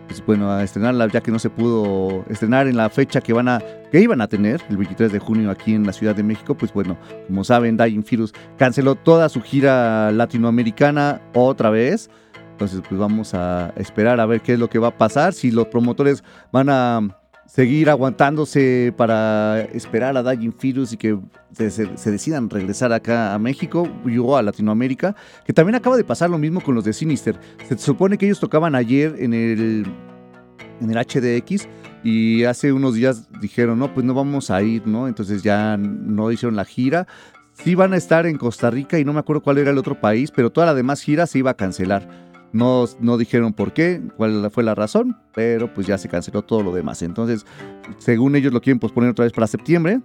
pues bueno, a estrenarla ya que no se pudo estrenar en la fecha que van a que iban a tener el 23 de junio aquí en la Ciudad de México, pues bueno, como saben, Dying Fetus canceló toda su gira latinoamericana otra vez. Entonces, pues vamos a esperar a ver qué es lo que va a pasar, si los promotores van a seguir aguantándose para esperar a Dying Fetus y que se, decidan regresar acá a México o a Latinoamérica, que también acaba de pasar lo mismo con los de Sinister. Se supone que ellos tocaban ayer en el, en el HDX y hace unos días dijeron, no, pues no vamos a ir, ¿no? Entonces ya no hicieron la gira. Sí van a estar en Costa Rica y no me acuerdo cuál era el otro país, pero toda la demás gira se iba a cancelar. No, no dijeron por qué, cuál fue la razón, pero pues ya se canceló todo lo demás. Entonces, según ellos lo quieren posponer otra vez para septiembre.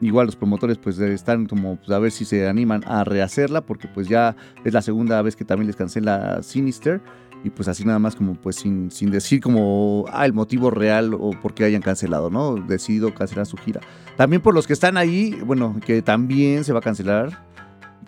Igual los promotores pues están como pues, a ver si se animan a rehacerla porque pues ya es la segunda vez que también les cancela Sinister y pues así nada más como pues sin, sin decir como ah, el motivo real o por qué hayan cancelado, ¿no? Decidido cancelar su gira. También por los que están ahí, bueno, que también se va a cancelar,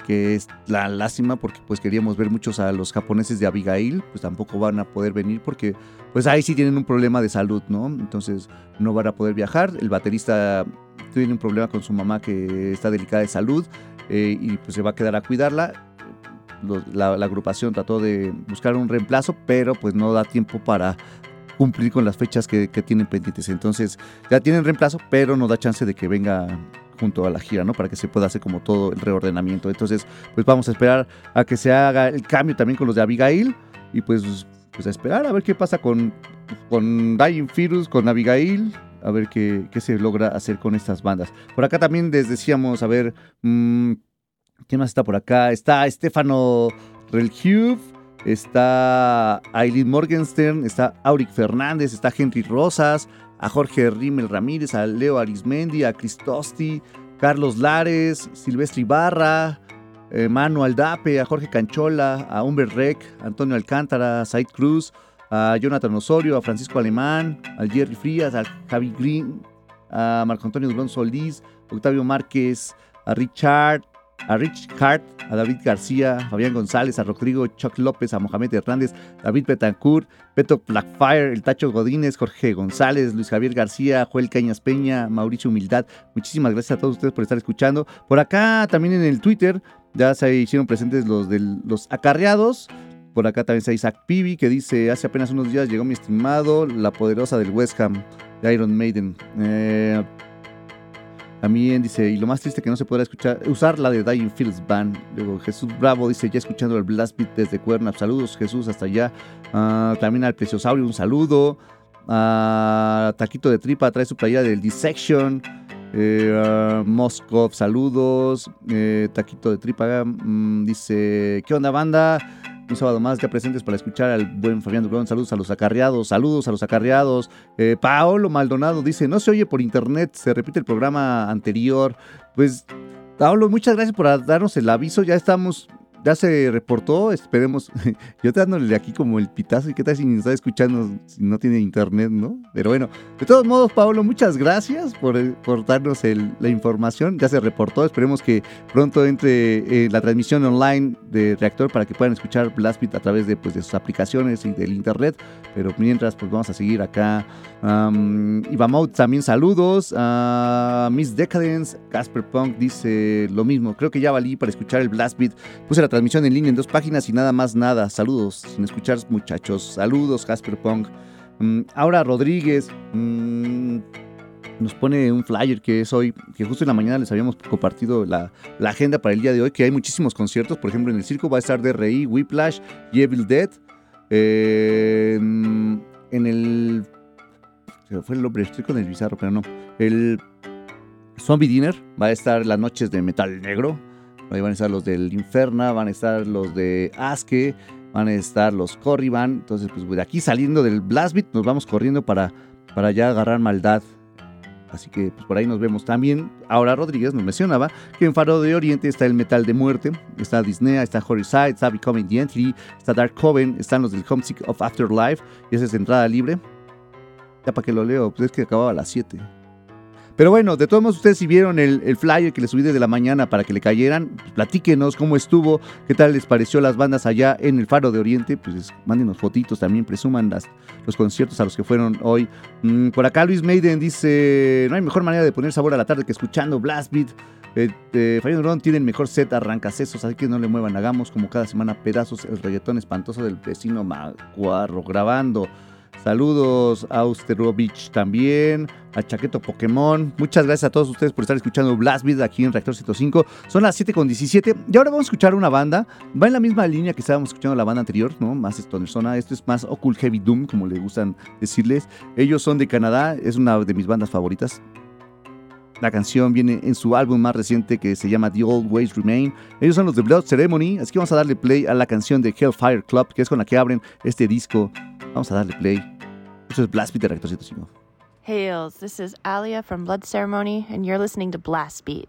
que es la lástima porque pues queríamos ver muchos a los japoneses de Abigail, pues tampoco van a poder venir porque pues ahí sí tienen un problema de salud, ¿no? Entonces no van a poder viajar. El baterista tiene un problema con su mamá que está delicada de salud eh, y pues se va a quedar a cuidarla. La, la agrupación trató de buscar un reemplazo, pero pues no da tiempo para cumplir con las fechas que, que tienen pendientes. Entonces ya tienen reemplazo, pero no da chance de que venga junto a la gira, ¿no? Para que se pueda hacer como todo el reordenamiento. Entonces, pues vamos a esperar a que se haga el cambio también con los de Abigail y pues, pues a esperar a ver qué pasa con, con Dying Fetus, con Abigail, a ver qué, qué se logra hacer con estas bandas. Por acá también les decíamos, a ver, mm, ¿quién más está por acá? Está Estefano Relhube, está Aileen Morgenstern, está Auric Fernández, está Henry Rosas, a Jorge Rimmel Ramírez, a Leo Arismendi, a Cristosti, Carlos Lares, Silvestre Ibarra, eh, Manu a Jorge Canchola, a Humber Rec, a Antonio Alcántara, a Said Cruz, a Jonathan Osorio, a Francisco Alemán, al Jerry Frías, al Javi Green, a Marco Antonio Durón Solís, Octavio Márquez, a Richard, a Rich Hart, a David García, a Fabián González, a Rodrigo Chuck López, a Mohamed Hernández, David Betancourt, Beto Blackfire, el Tacho Godínez, Jorge González, Luis Javier García, Joel Cañas Peña, Mauricio Humildad. Muchísimas gracias a todos ustedes por estar escuchando. Por acá también en el Twitter ya se hicieron presentes los de los acarreados. Por acá también está Isaac Pibi que dice, hace apenas unos días llegó mi estimado, la poderosa del West Ham, de Iron Maiden. Eh, también dice, y lo más triste que no se podrá escuchar, usar la de Dying Fields Band. Jesús Bravo dice, ya escuchando el Blast Beat desde Cuerna. Saludos Jesús hasta allá. Ah, también al Preciosaurio un saludo. A Taquito de Tripa trae su playera del Dissection. Eh, ah, Moskov, saludos. Eh, Taquito de Tripa mm, dice, ¿qué onda banda? Un sábado más ya presentes para escuchar al buen Fabián Dubrón. Saludos a los acarreados, saludos a los acarreados. Eh, Paolo Maldonado dice, no se oye por internet, se repite el programa anterior. Pues, Paolo, muchas gracias por darnos el aviso, ya estamos ya se reportó, esperemos. Yo te dándole aquí como el pitazo y qué tal si nos está escuchando si no tiene internet, ¿no? Pero bueno, de todos modos, Pablo, muchas gracias por, eh, por darnos la información. Ya se reportó, esperemos que pronto entre eh, la transmisión online de Reactor para que puedan escuchar Blastbeat a través de, pues, de sus aplicaciones y del internet. Pero mientras, pues vamos a seguir acá. Um, también saludos. a Miss Decadence, Casper Punk dice lo mismo. Creo que ya valí para escuchar el Blastbeat. Puse la transmisión en línea en dos páginas y nada más nada. Saludos, sin escuchar muchachos. Saludos, Casper Pong. Mm, Ahora Rodríguez mm, nos pone un flyer que es hoy, que justo en la mañana les habíamos compartido la, agenda para el día de hoy, que hay muchísimos conciertos. Por ejemplo, en el circo va a estar DRI, Whiplash y Evil Dead. En el. fue el nombre, estoy con el bizarro, pero no. El Zombie Dinner va a estar las noches de metal negro. Ahí van a estar los del Inferna, van a estar los de Aske, van a estar los Corriban. Entonces, pues de aquí saliendo del Blast Beat, nos vamos corriendo para, para ya agarrar maldad. Así que pues por ahí nos vemos también. Ahora Rodríguez nos mencionaba que en Faro de Oriente está el Metal de Muerte, está Disney, está Horizon, está Becoming the Entity, está Dark Coven, están los del Homesick of Afterlife y esa es entrada libre. Ya para que lo leo, pues es que acababa a las 7. Pero bueno, de todos modos, ustedes si vieron el, flyer que les subí desde la mañana para que le cayeran, pues, platíquenos cómo estuvo, qué tal les pareció las bandas allá en el Faro de Oriente, pues mándenos fotitos también, presuman las, los conciertos a los que fueron hoy. Mm, por acá Luis Maiden dice, no hay mejor manera de poner sabor a la tarde que escuchando Blast Beat. Eh, eh, tiene el mejor set arrancacesos, así que no le muevan, hagamos como cada semana pedazos el reggaetón espantoso del vecino Macuarro grabando. Saludos a Austerovich también, a Chaqueto Pokémon. Muchas gracias a todos ustedes por estar escuchando Blast Beat aquí en Reactor 105. Son las 7.17 y ahora vamos a escuchar una banda. Va en la misma línea que estábamos escuchando la banda anterior, ¿no? Más Stoner Zona. Esto es más Occult Heavy Doom, como le gustan decirles. Ellos son de Canadá, es una de mis bandas favoritas. La canción viene en su álbum más reciente que se llama The Old Ways Remain. Ellos son los de Blood Ceremony, así que vamos a darle play a la canción de Hellfire Club, que es con la que abren este disco. Vamos a darle play. Es Blast Beat de Rector 105. Hails, this is Alia from Blood Ceremony, and you're listening to Blast Beat.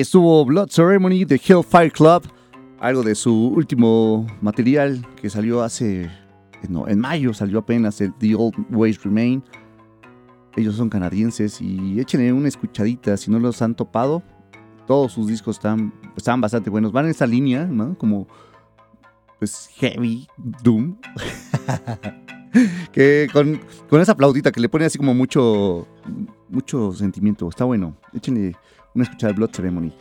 Estuvo Blood Ceremony de Hellfire Club, algo de su último material que salió hace, no, en mayo salió apenas el The Old Ways Remain. Ellos son canadienses y échenle una escuchadita si no los han topado. Todos sus discos están, están bastante buenos. Van en esa línea, ¿no? Como pues heavy doom. que con, con, esa aplaudita que le pone así como mucho mucho sentimiento. Está bueno. Échenle una escuchada de Blood Ceremony.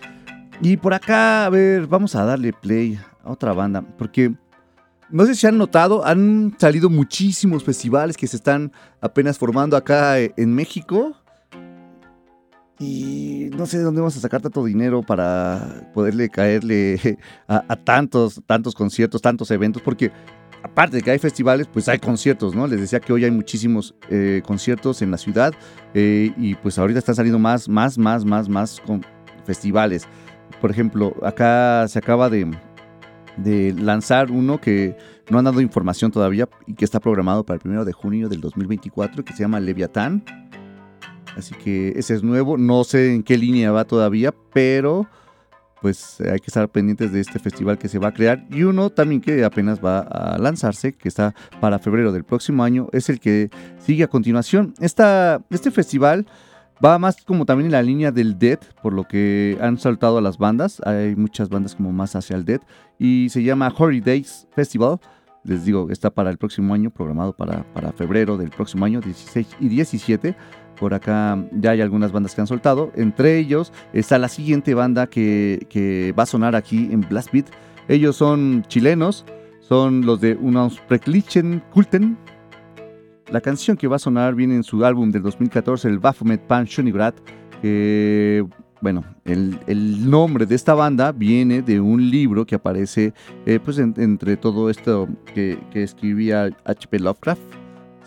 Y por acá, a ver, vamos a darle play a otra banda. Porque no sé si han notado, han salido muchísimos festivales que se están apenas formando acá en México. Y no sé de dónde vamos a sacar tanto dinero para poderle caerle a, a tantos, tantos conciertos, tantos eventos. Porque aparte de que hay festivales, pues hay conciertos, ¿no? Les decía que hoy hay muchísimos eh, conciertos en la ciudad eh, y pues ahorita están saliendo más, más, más, más, más con festivales. Por ejemplo, acá se acaba de, de lanzar uno que no han dado información todavía y que está programado para el primero de junio del 2024, que se llama Leviatán. Así que ese es nuevo, no sé en qué línea va todavía, pero pues hay que estar pendientes de este festival que se va a crear. Y uno también que apenas va a lanzarse, que está para febrero del próximo año, es el que sigue a continuación. Esta, este festival va más como también en la línea del Dead, por lo que han saltado a las bandas. Hay muchas bandas como más hacia el Dead. Y se llama Holidays Festival. Les digo, está para el próximo año, programado para, para febrero del próximo año, 16 y 17. Por acá ya hay algunas bandas que han soltado. Entre ellos está la siguiente banda que, va a sonar aquí en Blast Beat. Ellos son chilenos, son los de Unaus Preklichen Kulten. La canción que va a sonar viene en su álbum del 2014, el Baphomet Pan Shunigrad. Que, bueno, el, nombre de esta banda viene de un libro que aparece eh, pues entre todo esto que escribía H.P. Lovecraft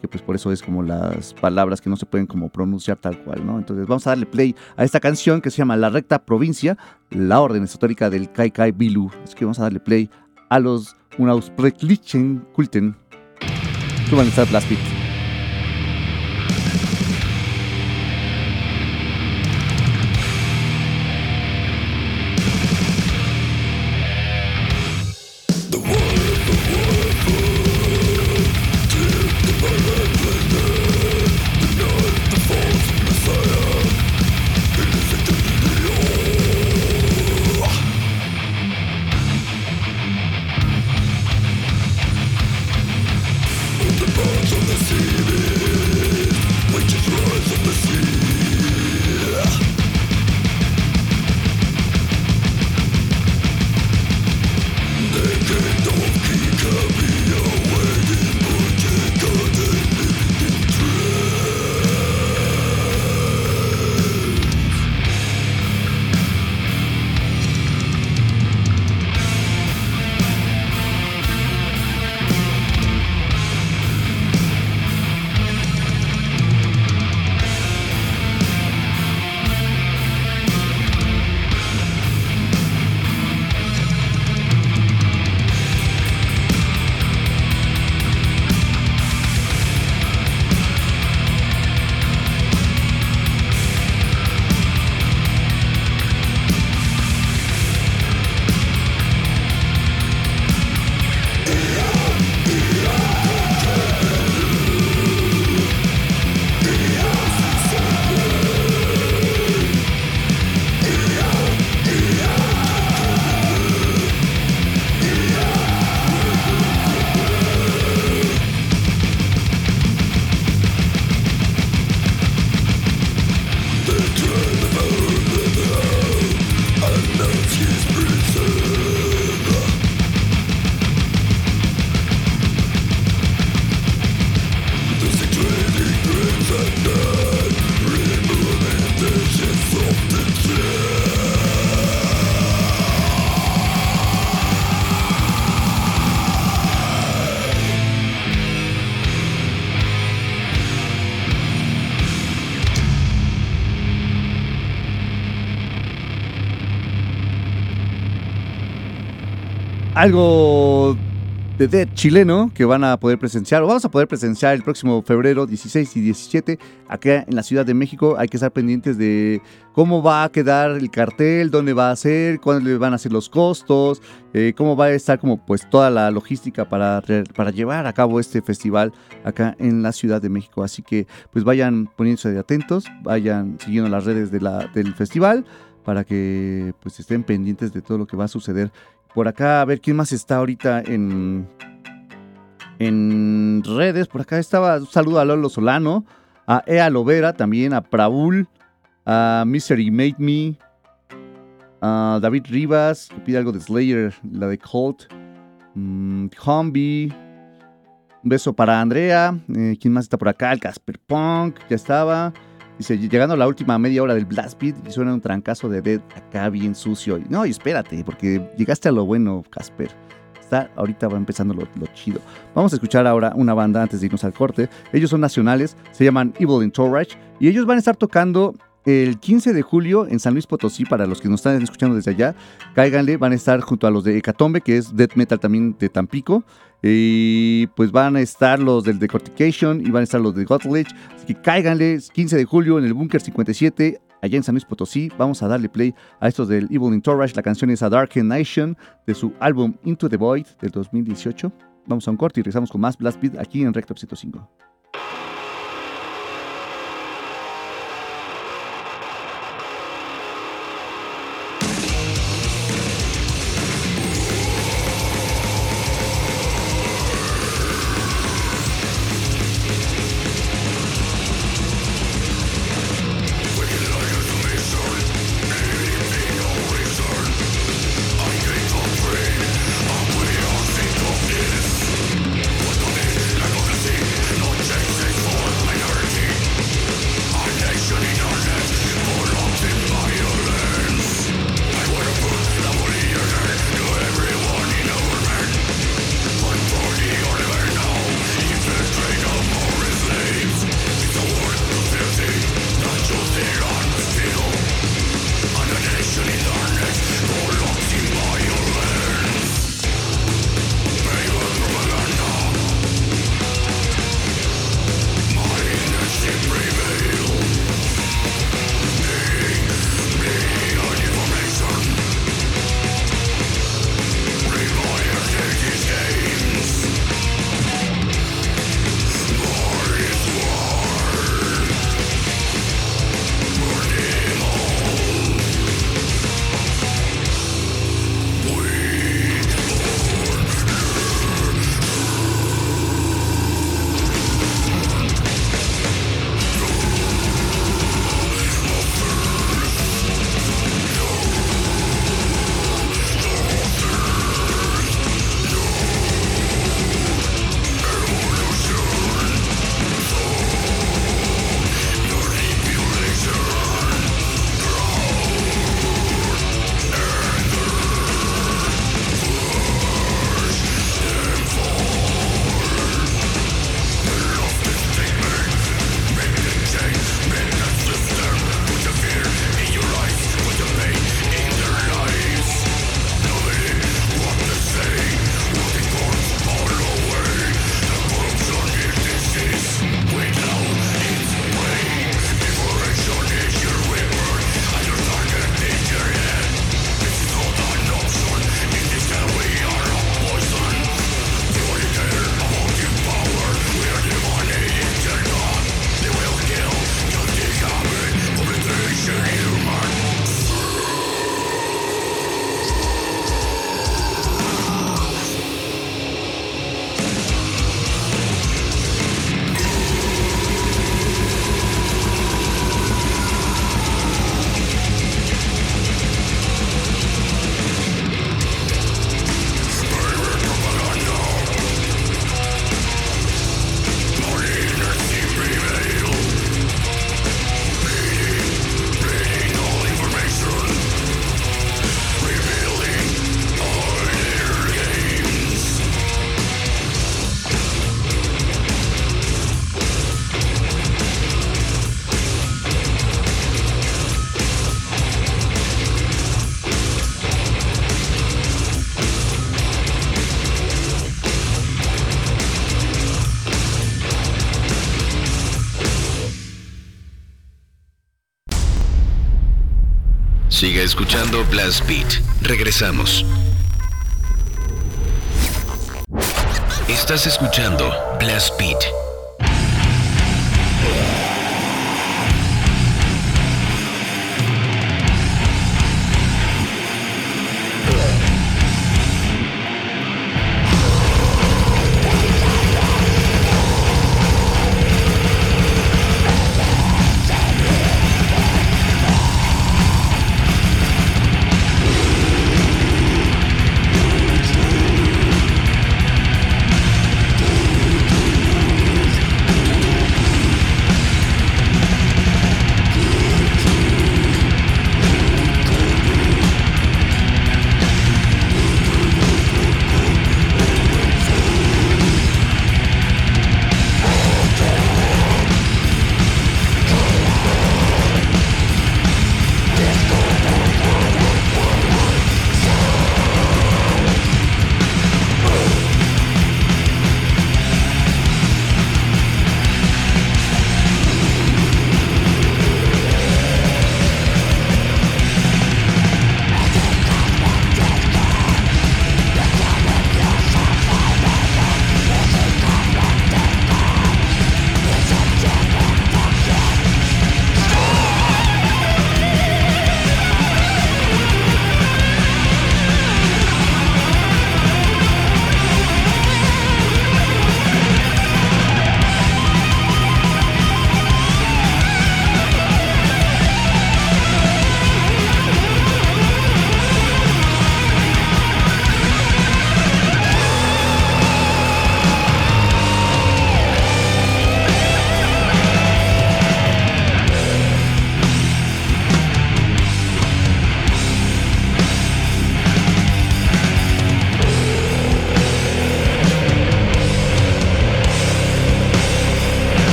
que pues por eso es como las palabras que no se pueden como pronunciar tal cual, ¿no? Entonces vamos a darle play a esta canción que se llama La Recta Provincia, la orden esotérica del Kai Kai Bilu. Así que vamos a darle play a los Unauspreklichen Kulten. Suban a algo de Dead chileno que van a poder presenciar, o vamos a poder presenciar el próximo febrero 16 y 17 acá en la Ciudad de México. Hay que estar pendientes de cómo va a quedar el cartel, dónde va a ser, cuándo le van a ser los costos, eh, cómo va a estar como pues toda la logística para, para llevar a cabo este festival acá en la Ciudad de México. Así que pues vayan poniéndose atentos, vayan siguiendo las redes de del festival para que pues estén pendientes de todo lo que va a suceder por acá, a ver quién más está ahorita en, en redes. Por acá estaba, un saludo a Lolo Solano, a Ea Lovera, también a Praul, a Misery Made Me, a David Rivas, que pide algo de Slayer, la de Colt, um, Un beso para Andrea. Eh, ¿Quién más está por acá? El Casper Punk, ya estaba. Dice, llegando a la última media hora del Blast Beat suena un trancazo de Dead acá bien sucio. No, y espérate, porque llegaste a lo bueno, Casper. Está, ahorita va empezando lo, chido. Vamos a escuchar ahora una banda antes de irnos al corte. Ellos son nacionales, se llaman Evil Entourage y ellos van a estar tocando el 15 de julio en San Luis Potosí, para los que nos están escuchando desde allá, cáiganle, van a estar junto a los de Hecatombe, que es death metal también de Tampico, y pues van a estar los del Decortication y van a estar los de Godlich, así que cáiganle, 15 de julio en el Bunker 57, allá en San Luis Potosí, vamos a darle play a estos del Evil Entourage, la canción es A Dark Nation, de su álbum Into the Void del 2018. Vamos a un corte y regresamos con más Blast Beat aquí en Recto 105. Escuchando Blast Beat. Regresamos. Estás escuchando Blast Beat.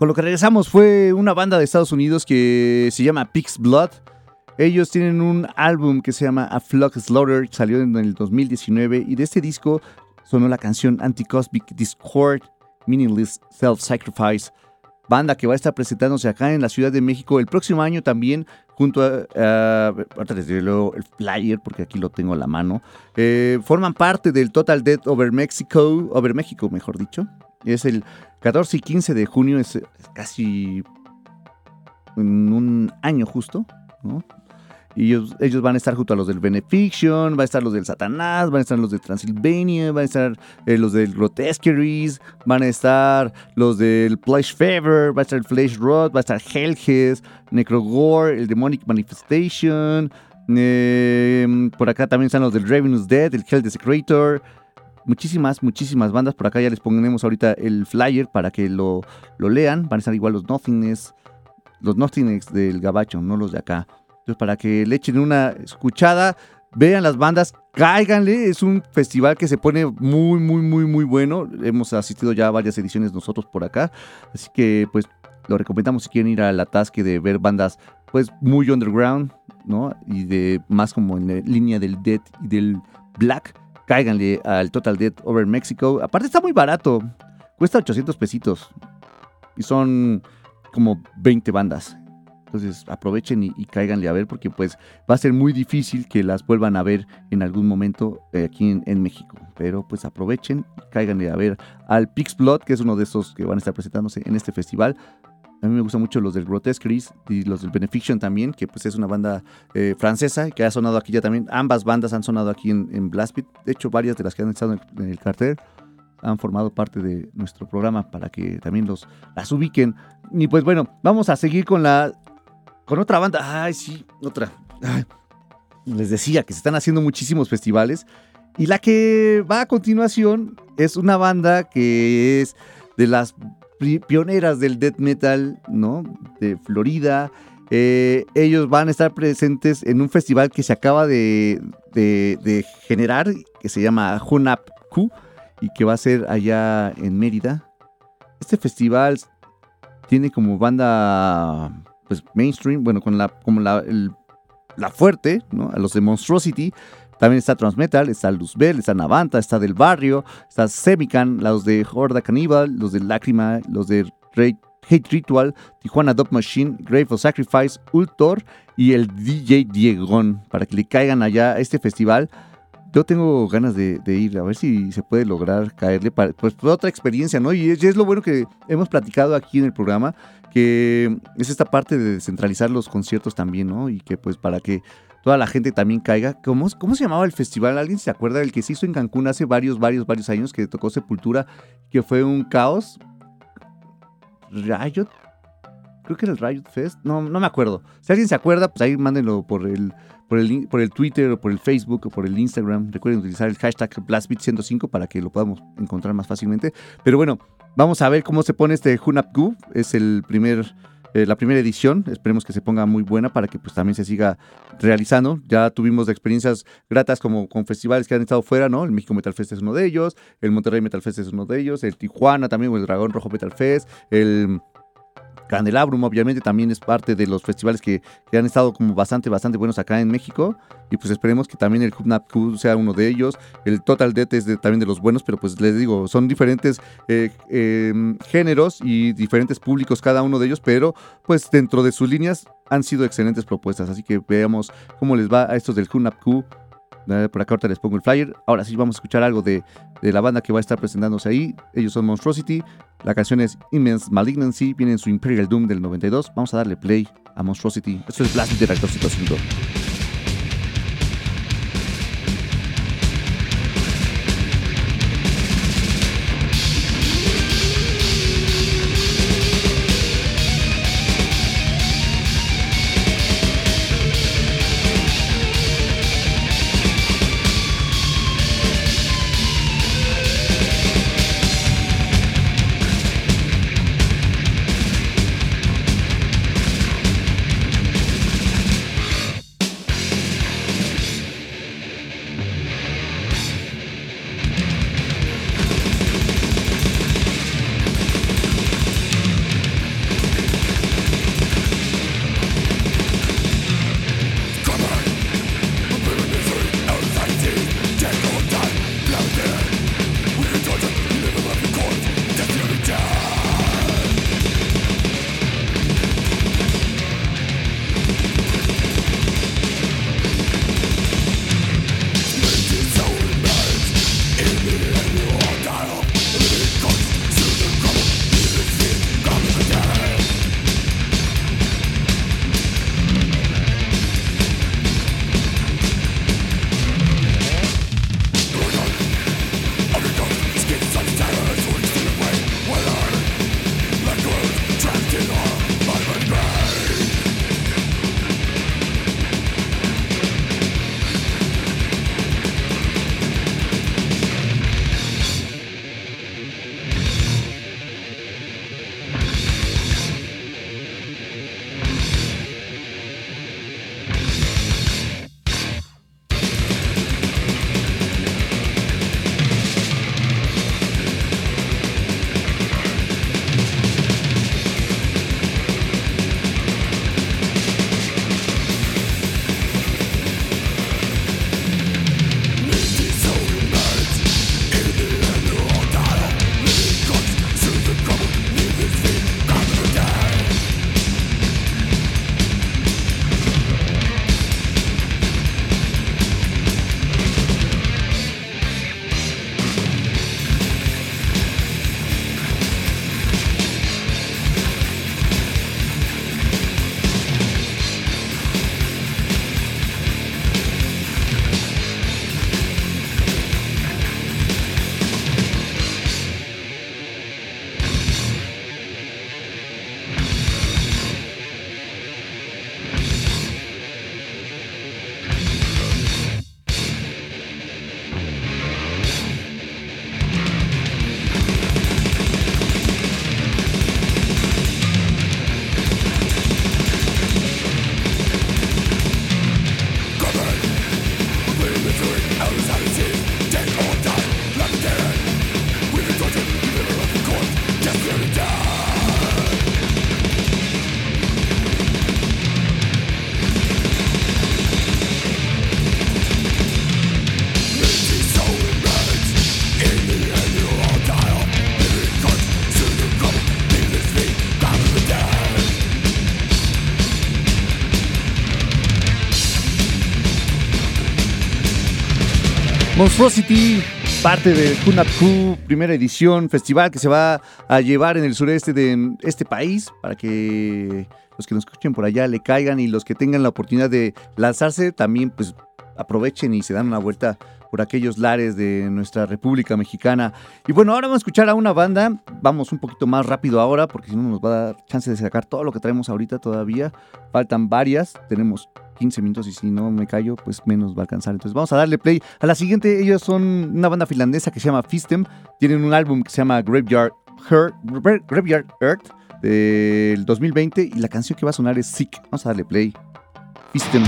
Con lo que regresamos fue una banda de Estados Unidos que se llama Pig's Blood. Ellos tienen un álbum que se llama A Flock Slaughter, salió en el 2019 y de este disco sonó la canción Anti-Cosmic Discord, Meaningless Self-Sacrifice, banda que va a estar presentándose acá en la Ciudad de México el próximo año también junto a, ahorita les diré luego el flyer porque aquí lo tengo a la mano, Eh, forman parte del Total Death Over Mexico, Over México mejor dicho, Es el 14 y 15 de junio, es casi en un año justo, ¿no? Y ellos, ellos van a estar junto a los del Benefiction, van a estar los del Satanás, van a estar los de Transylvania, van a estar eh, los del Grotesqueries, van a estar los del Flesh Fever, va a estar el Flesh Rot, va a estar Hellges, Necrogore, el Demonic Manifestation. eh, por acá también están los del Ravenous Dead, el Hell Desecrator. Muchísimas, muchísimas bandas. Por acá ya les ponemos ahorita el flyer para que lo, lo lean. Van a estar igual los Nothingness, los Nothingness del Gabacho, no los de acá. Entonces, para que le echen una escuchada, vean las bandas, cáiganle. Es un festival que se pone muy, muy, muy, muy bueno. Hemos asistido ya a varias ediciones nosotros por acá. Así que, pues, lo recomendamos si quieren ir al atasque de ver bandas, pues, muy underground, ¿no? Y de más como en la línea del Dead y del Black. Cáiganle al Total Dead Over Mexico. Aparte, está muy barato. Cuesta 800 pesitos. Y son como 20 bandas. Entonces aprovechen y, y cáiganle a ver porque pues va a ser muy difícil que las vuelvan a ver en algún momento eh, aquí en, México. Pero pues aprovechen cáiganle a ver al Pix que es uno de estos que van a estar presentándose en este festival. A mí me gustan mucho los del Grotesqueries y los del Benefiction también, que pues es una banda eh, francesa que ha sonado aquí ya también. Ambas bandas han sonado aquí en, en. De hecho, varias de las que han estado en el, en el cartel han formado parte de nuestro programa para que también los, las ubiquen. Y pues bueno, vamos a seguir con la con otra banda. Ay, sí, otra. Les decía que se están haciendo muchísimos festivales. Y la que va a continuación es una banda que es de las pioneras del death metal, ¿no? De Florida. Eh, ellos van a estar presentes en un festival que se acaba de, generar, que se llama Hunap Q, y que va a ser allá en Mérida. Este festival tiene como banda pues mainstream, bueno, con la como la, la fuerte, ¿no? A los de Monstrosity. También está Transmetal, está Luzbel, está Navanta, está Del Barrio, está Semican, los de Horda Cannibal, los de Lágrima, los de Ra- Hate Ritual, Tijuana Dub Machine, Grave of Sacrifice, Ultor y el DJ Diegón, para que le caigan allá a este festival. Yo tengo ganas de, de ir, a ver si se puede lograr caerle, para, pues otra experiencia, ¿no? Y es, y es lo bueno que hemos platicado aquí en el programa, que es esta parte de descentralizar los conciertos también, ¿no? Y que pues para que toda la gente también caiga. ¿Cómo, cómo se llamaba el festival? ¿Alguien se acuerda del que se hizo en Cancún hace varios, varios, varios años que tocó Sepultura, que fue un caos? Riot. Creo que era el Riot Fest. No, no me acuerdo. Si alguien se acuerda, pues ahí mándenlo por el, por el, por el Twitter o por el Facebook o por el Instagram. Recuerden utilizar el hashtag BlastBeat105 para que lo podamos encontrar más fácilmente. Pero bueno, vamos a ver cómo se pone este Hunap Gu. Es el primer, eh, la primera edición. Esperemos que se ponga muy buena para que pues también se siga realizando. Ya tuvimos experiencias gratas como con festivales que han estado fuera, ¿no? El México Metal Fest es uno de ellos, el Monterrey Metal Fest es uno de ellos, el Tijuana también, o el Dragón Rojo Metal Fest, el Candelabrum obviamente también es parte de los festivales que, que han estado como bastante, bastante buenos acá en México. Y pues esperemos que también el Hubnap sea uno de ellos. El Total Death es de- también de los buenos, pero pues les digo, son diferentes eh, eh, géneros y diferentes públicos cada uno de ellos, pero pues dentro de sus líneas han sido excelentes propuestas. Así que veamos cómo les va a estos del Hubnap Q. Por acá ahorita les pongo el flyer. Ahora sí vamos a escuchar algo de, de la banda que va a estar presentándose ahí. Ellos son Monstrosity. La canción es Immense Malignancy. Viene en su Imperial Doom del 92. Vamos a darle play a Monstrosity. Esto es Blast de Reactor 105. Monstrosity, parte del Kunapku, primera edición, festival que se va a llevar en el sureste de este país para que los que nos escuchen por allá le caigan y los que tengan la oportunidad de lanzarse también pues aprovechen y se dan una vuelta por aquellos lares de nuestra República Mexicana. Y bueno, ahora vamos a escuchar a una banda, vamos un poquito más rápido ahora porque si no nos va a dar chance de sacar todo lo que traemos ahorita todavía. Faltan varias, tenemos 15 minutos y si no me callo, pues menos va a alcanzar. Entonces vamos a darle play a la siguiente. Ellos son una banda finlandesa que se llama Fistem. Tienen un álbum que se llama Graveyard Earth, Graveyard Earth del 2020 y la canción que va a sonar es Sick. Vamos a darle play. Fistem.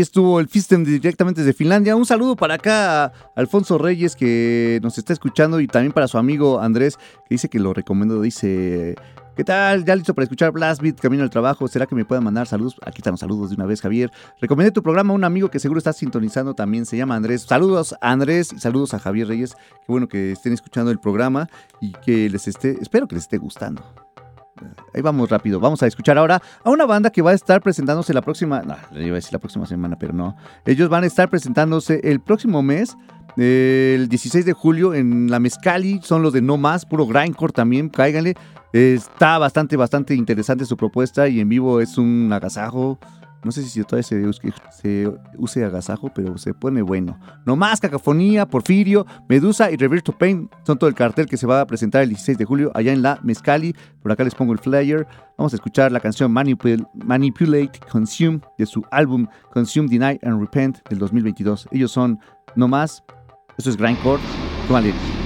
Estuvo el Fistem directamente desde Finlandia. Un saludo para acá Alfonso Reyes que nos está escuchando y también para su amigo Andrés que dice que lo recomiendo. Dice, ¿qué tal? Ya listo para escuchar Blast Beat, camino al trabajo. ¿Será que me puedan mandar saludos? Aquí están los saludos de una vez, Javier. Recomendé tu programa a un amigo que seguro está sintonizando también. Se llama Andrés. Saludos a Andrés y saludos a Javier Reyes. Qué bueno que estén escuchando el programa y que les esté, espero que les esté gustando. Ahí vamos rápido. Vamos a escuchar ahora a una banda que va a estar presentándose la próxima. No, le iba a decir la próxima semana, pero no. Ellos van a estar presentándose el próximo mes, el 16 de julio, en la Mezcali. Son los de No Más, puro grindcore también. Cáiganle. Está bastante, bastante interesante su propuesta y en vivo es un agasajo. No sé si todavía se, se, use agasajo, pero se pone bueno. No más Cacofonía, Porfirio, Medusa y Reverse to Pain son todo el cartel que se va a presentar el 16 de julio allá en la Mezcali. Por acá les pongo el flyer. Vamos a escuchar la canción Manipulate, Consume de su álbum Consume, Deny and Repent del 2022. Ellos son No más. Esto es Grindcore. Tómale.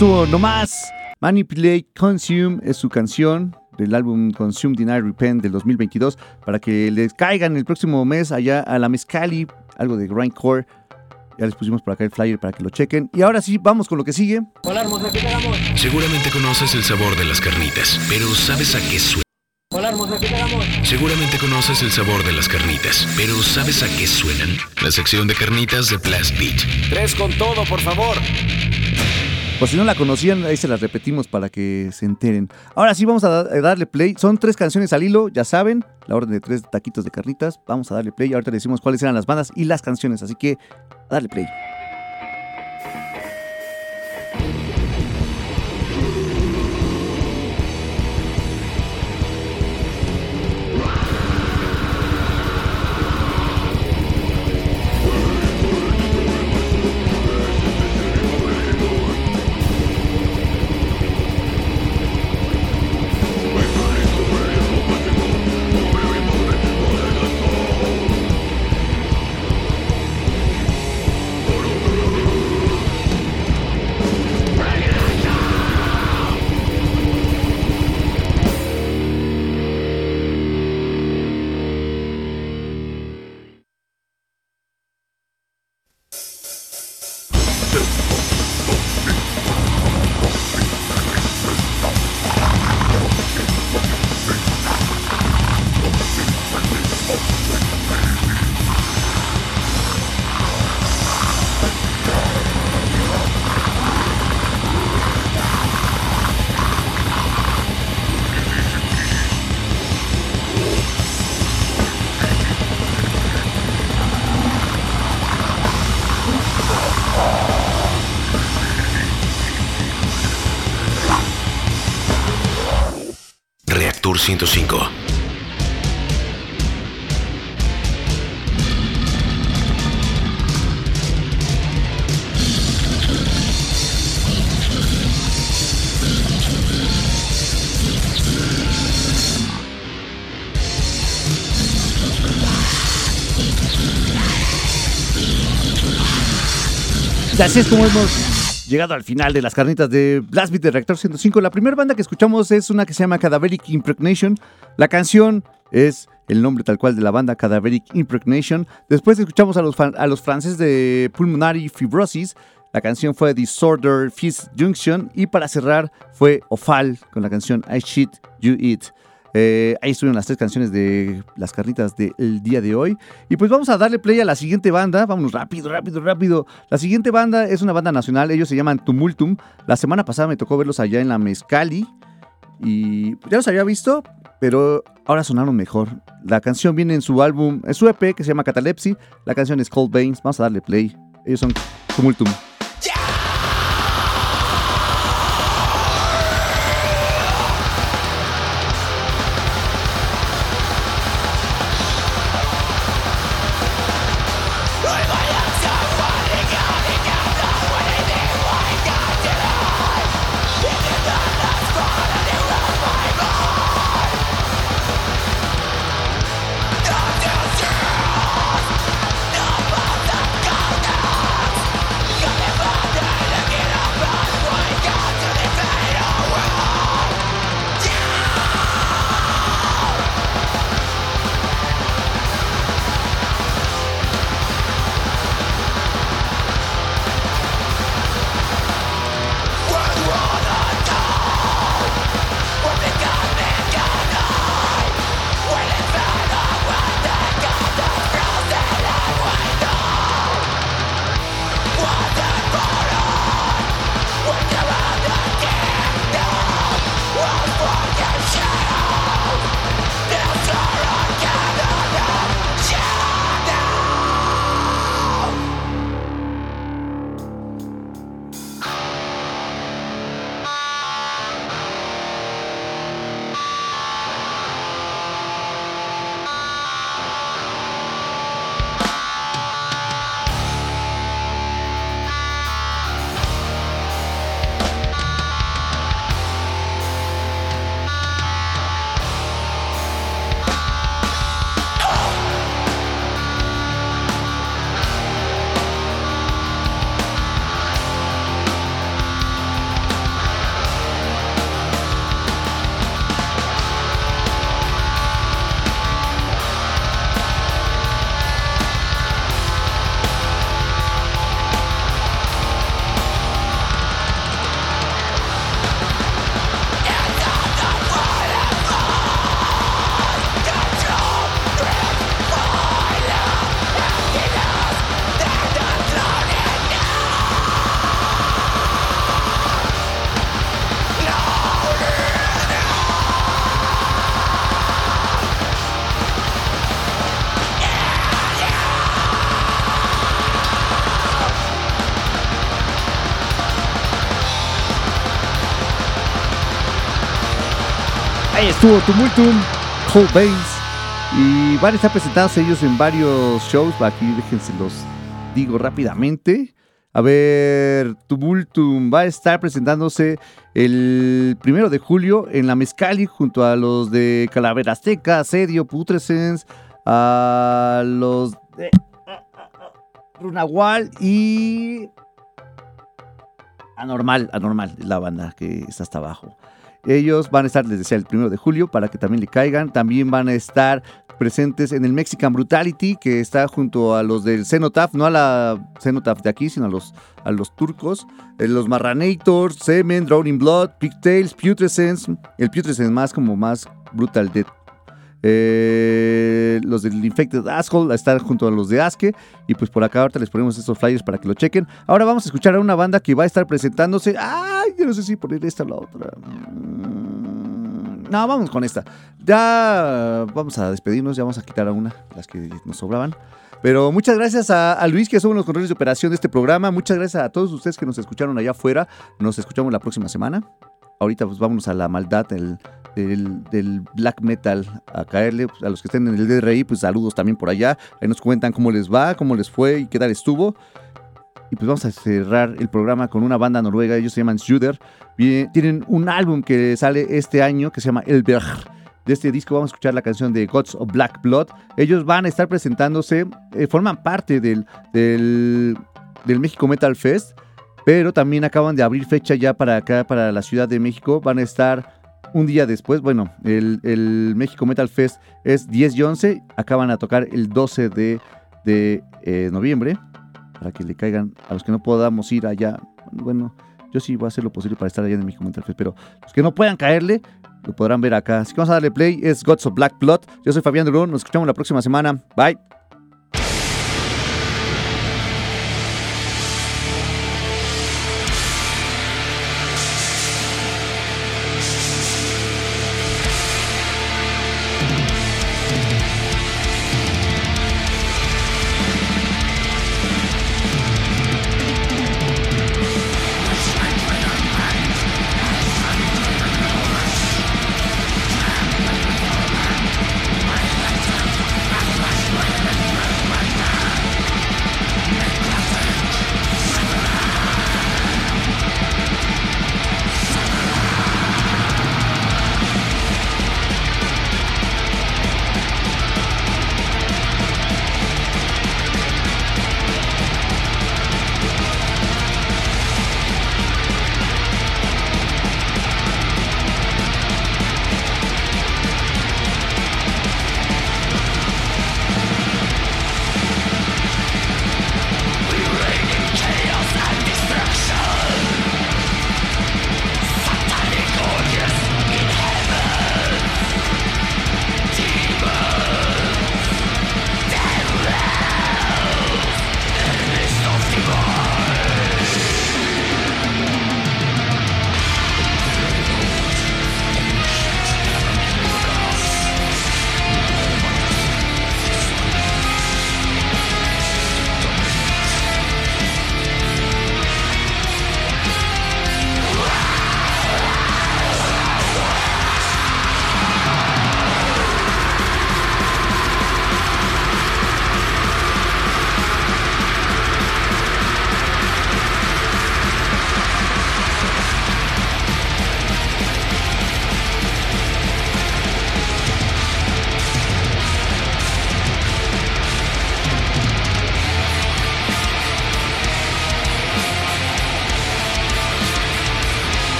Estuvo nomás. Manipulate Consume es su canción del álbum Consume Deny Repent del 2022 para que les caigan el próximo mes allá a la Mezcali, algo de grindcore. Ya les pusimos por acá el flyer para que lo chequen. Y ahora sí, vamos con lo que sigue. Hola, hermosa, ¿qué? Seguramente conoces el sabor de las carnitas, pero ¿sabes a qué suena? Hola, hermosa, ¿qué? Seguramente conoces el sabor de las carnitas, pero ¿sabes a qué suenan? La sección de carnitas de Blast Beat. Tres con todo, por favor. Por si no la conocían, ahí se las repetimos para que se enteren. Ahora sí, vamos a a darle play. Son tres canciones al hilo, ya saben. La orden de tres taquitos de carnitas. Vamos a darle play. Ahorita le decimos cuáles eran las bandas y las canciones. Así que, darle play. Reactor 105. Y así es como llegado al final de las carnitas de Blast Beat de Reactor 105. La primera banda que escuchamos es una que se llama Cadaveric Impregnation. La canción es el nombre tal cual de la banda Cadaveric Impregnation. Después escuchamos a los, a los franceses de Pulmonary Fibrosis. La canción fue Disorder Fist Junction. Y para cerrar fue Ofal con la canción I Shit You Eat. Eh, ahí estuvieron las tres canciones de las carnitas del día de hoy. Y pues vamos a darle play a la siguiente banda. Vámonos rápido, rápido, rápido. La siguiente banda es una banda nacional. Ellos se llaman Tumultum. La semana pasada me tocó verlos allá en la Mezcali. Y ya los había visto, pero ahora sonaron mejor. La canción viene en su álbum, en su EP que se llama Catalepsy. La canción es Cold Veins. Vamos a darle play. Ellos son Tumultum. Estuvo Tumultum, Cold Veins. Y van a estar presentándose ellos en varios shows. Aquí déjense los digo rápidamente. A ver, Tumultum va a estar presentándose el primero de julio en la Mezcali junto a los de Calavera Azteca, Asedio, Putrescens, a los de y Anormal, Anormal, la banda que está hasta abajo. Ellos van a estar, les decía, el primero de julio para que también le caigan. También van a estar presentes en el Mexican Brutality, que está junto a los del Cenotaph, no a la Cenotaph de aquí, sino a los, a los turcos, eh, los Marranators, Semen, Drowning Blood, Pigtails, Putrescence, el Putrescence más como más brutal de eh, los del Infected Asshole estar junto a los de Aske. Y pues por acá ahorita les ponemos estos flyers para que lo chequen. Ahora vamos a escuchar a una banda que va a estar presentándose. ¡Ay! Yo no sé si poner esta o la otra. Mm, No, vamos con esta. Ya vamos a despedirnos, ya vamos a quitar a una, las que nos sobraban. Pero muchas gracias a, Luis, que son los controles de operación de este programa. Muchas gracias a todos ustedes que nos escucharon allá afuera. Nos escuchamos la próxima semana. Ahorita pues vámonos a la maldad del, del, black metal a caerle. Pues, a los que estén en el DRI, pues saludos también por allá. Ahí nos cuentan cómo les va, cómo les fue y qué tal estuvo. Y pues vamos a cerrar el programa con una banda noruega, ellos se llaman. Bien, Tienen un álbum que sale este año que se llama Elberg. De este disco vamos a escuchar la canción de Gods of Black Blood. Ellos van a estar presentándose, eh, forman parte del, del, del México Metal Fest, pero también acaban de abrir fecha ya para acá, para la Ciudad de México. Van a estar un día después, bueno, el, el México Metal Fest es 10 y 11, acaban a tocar el 12 de, de eh, noviembre, para que le caigan a los que no podamos ir allá. Bueno, yo sí voy a hacer lo posible para estar allá en el México Metal Fest, pero los que no puedan caerle, lo podrán ver acá. Así que vamos a darle play, es Gods of Black Blood. Yo soy Fabián Durón, nos escuchamos la próxima semana. Bye.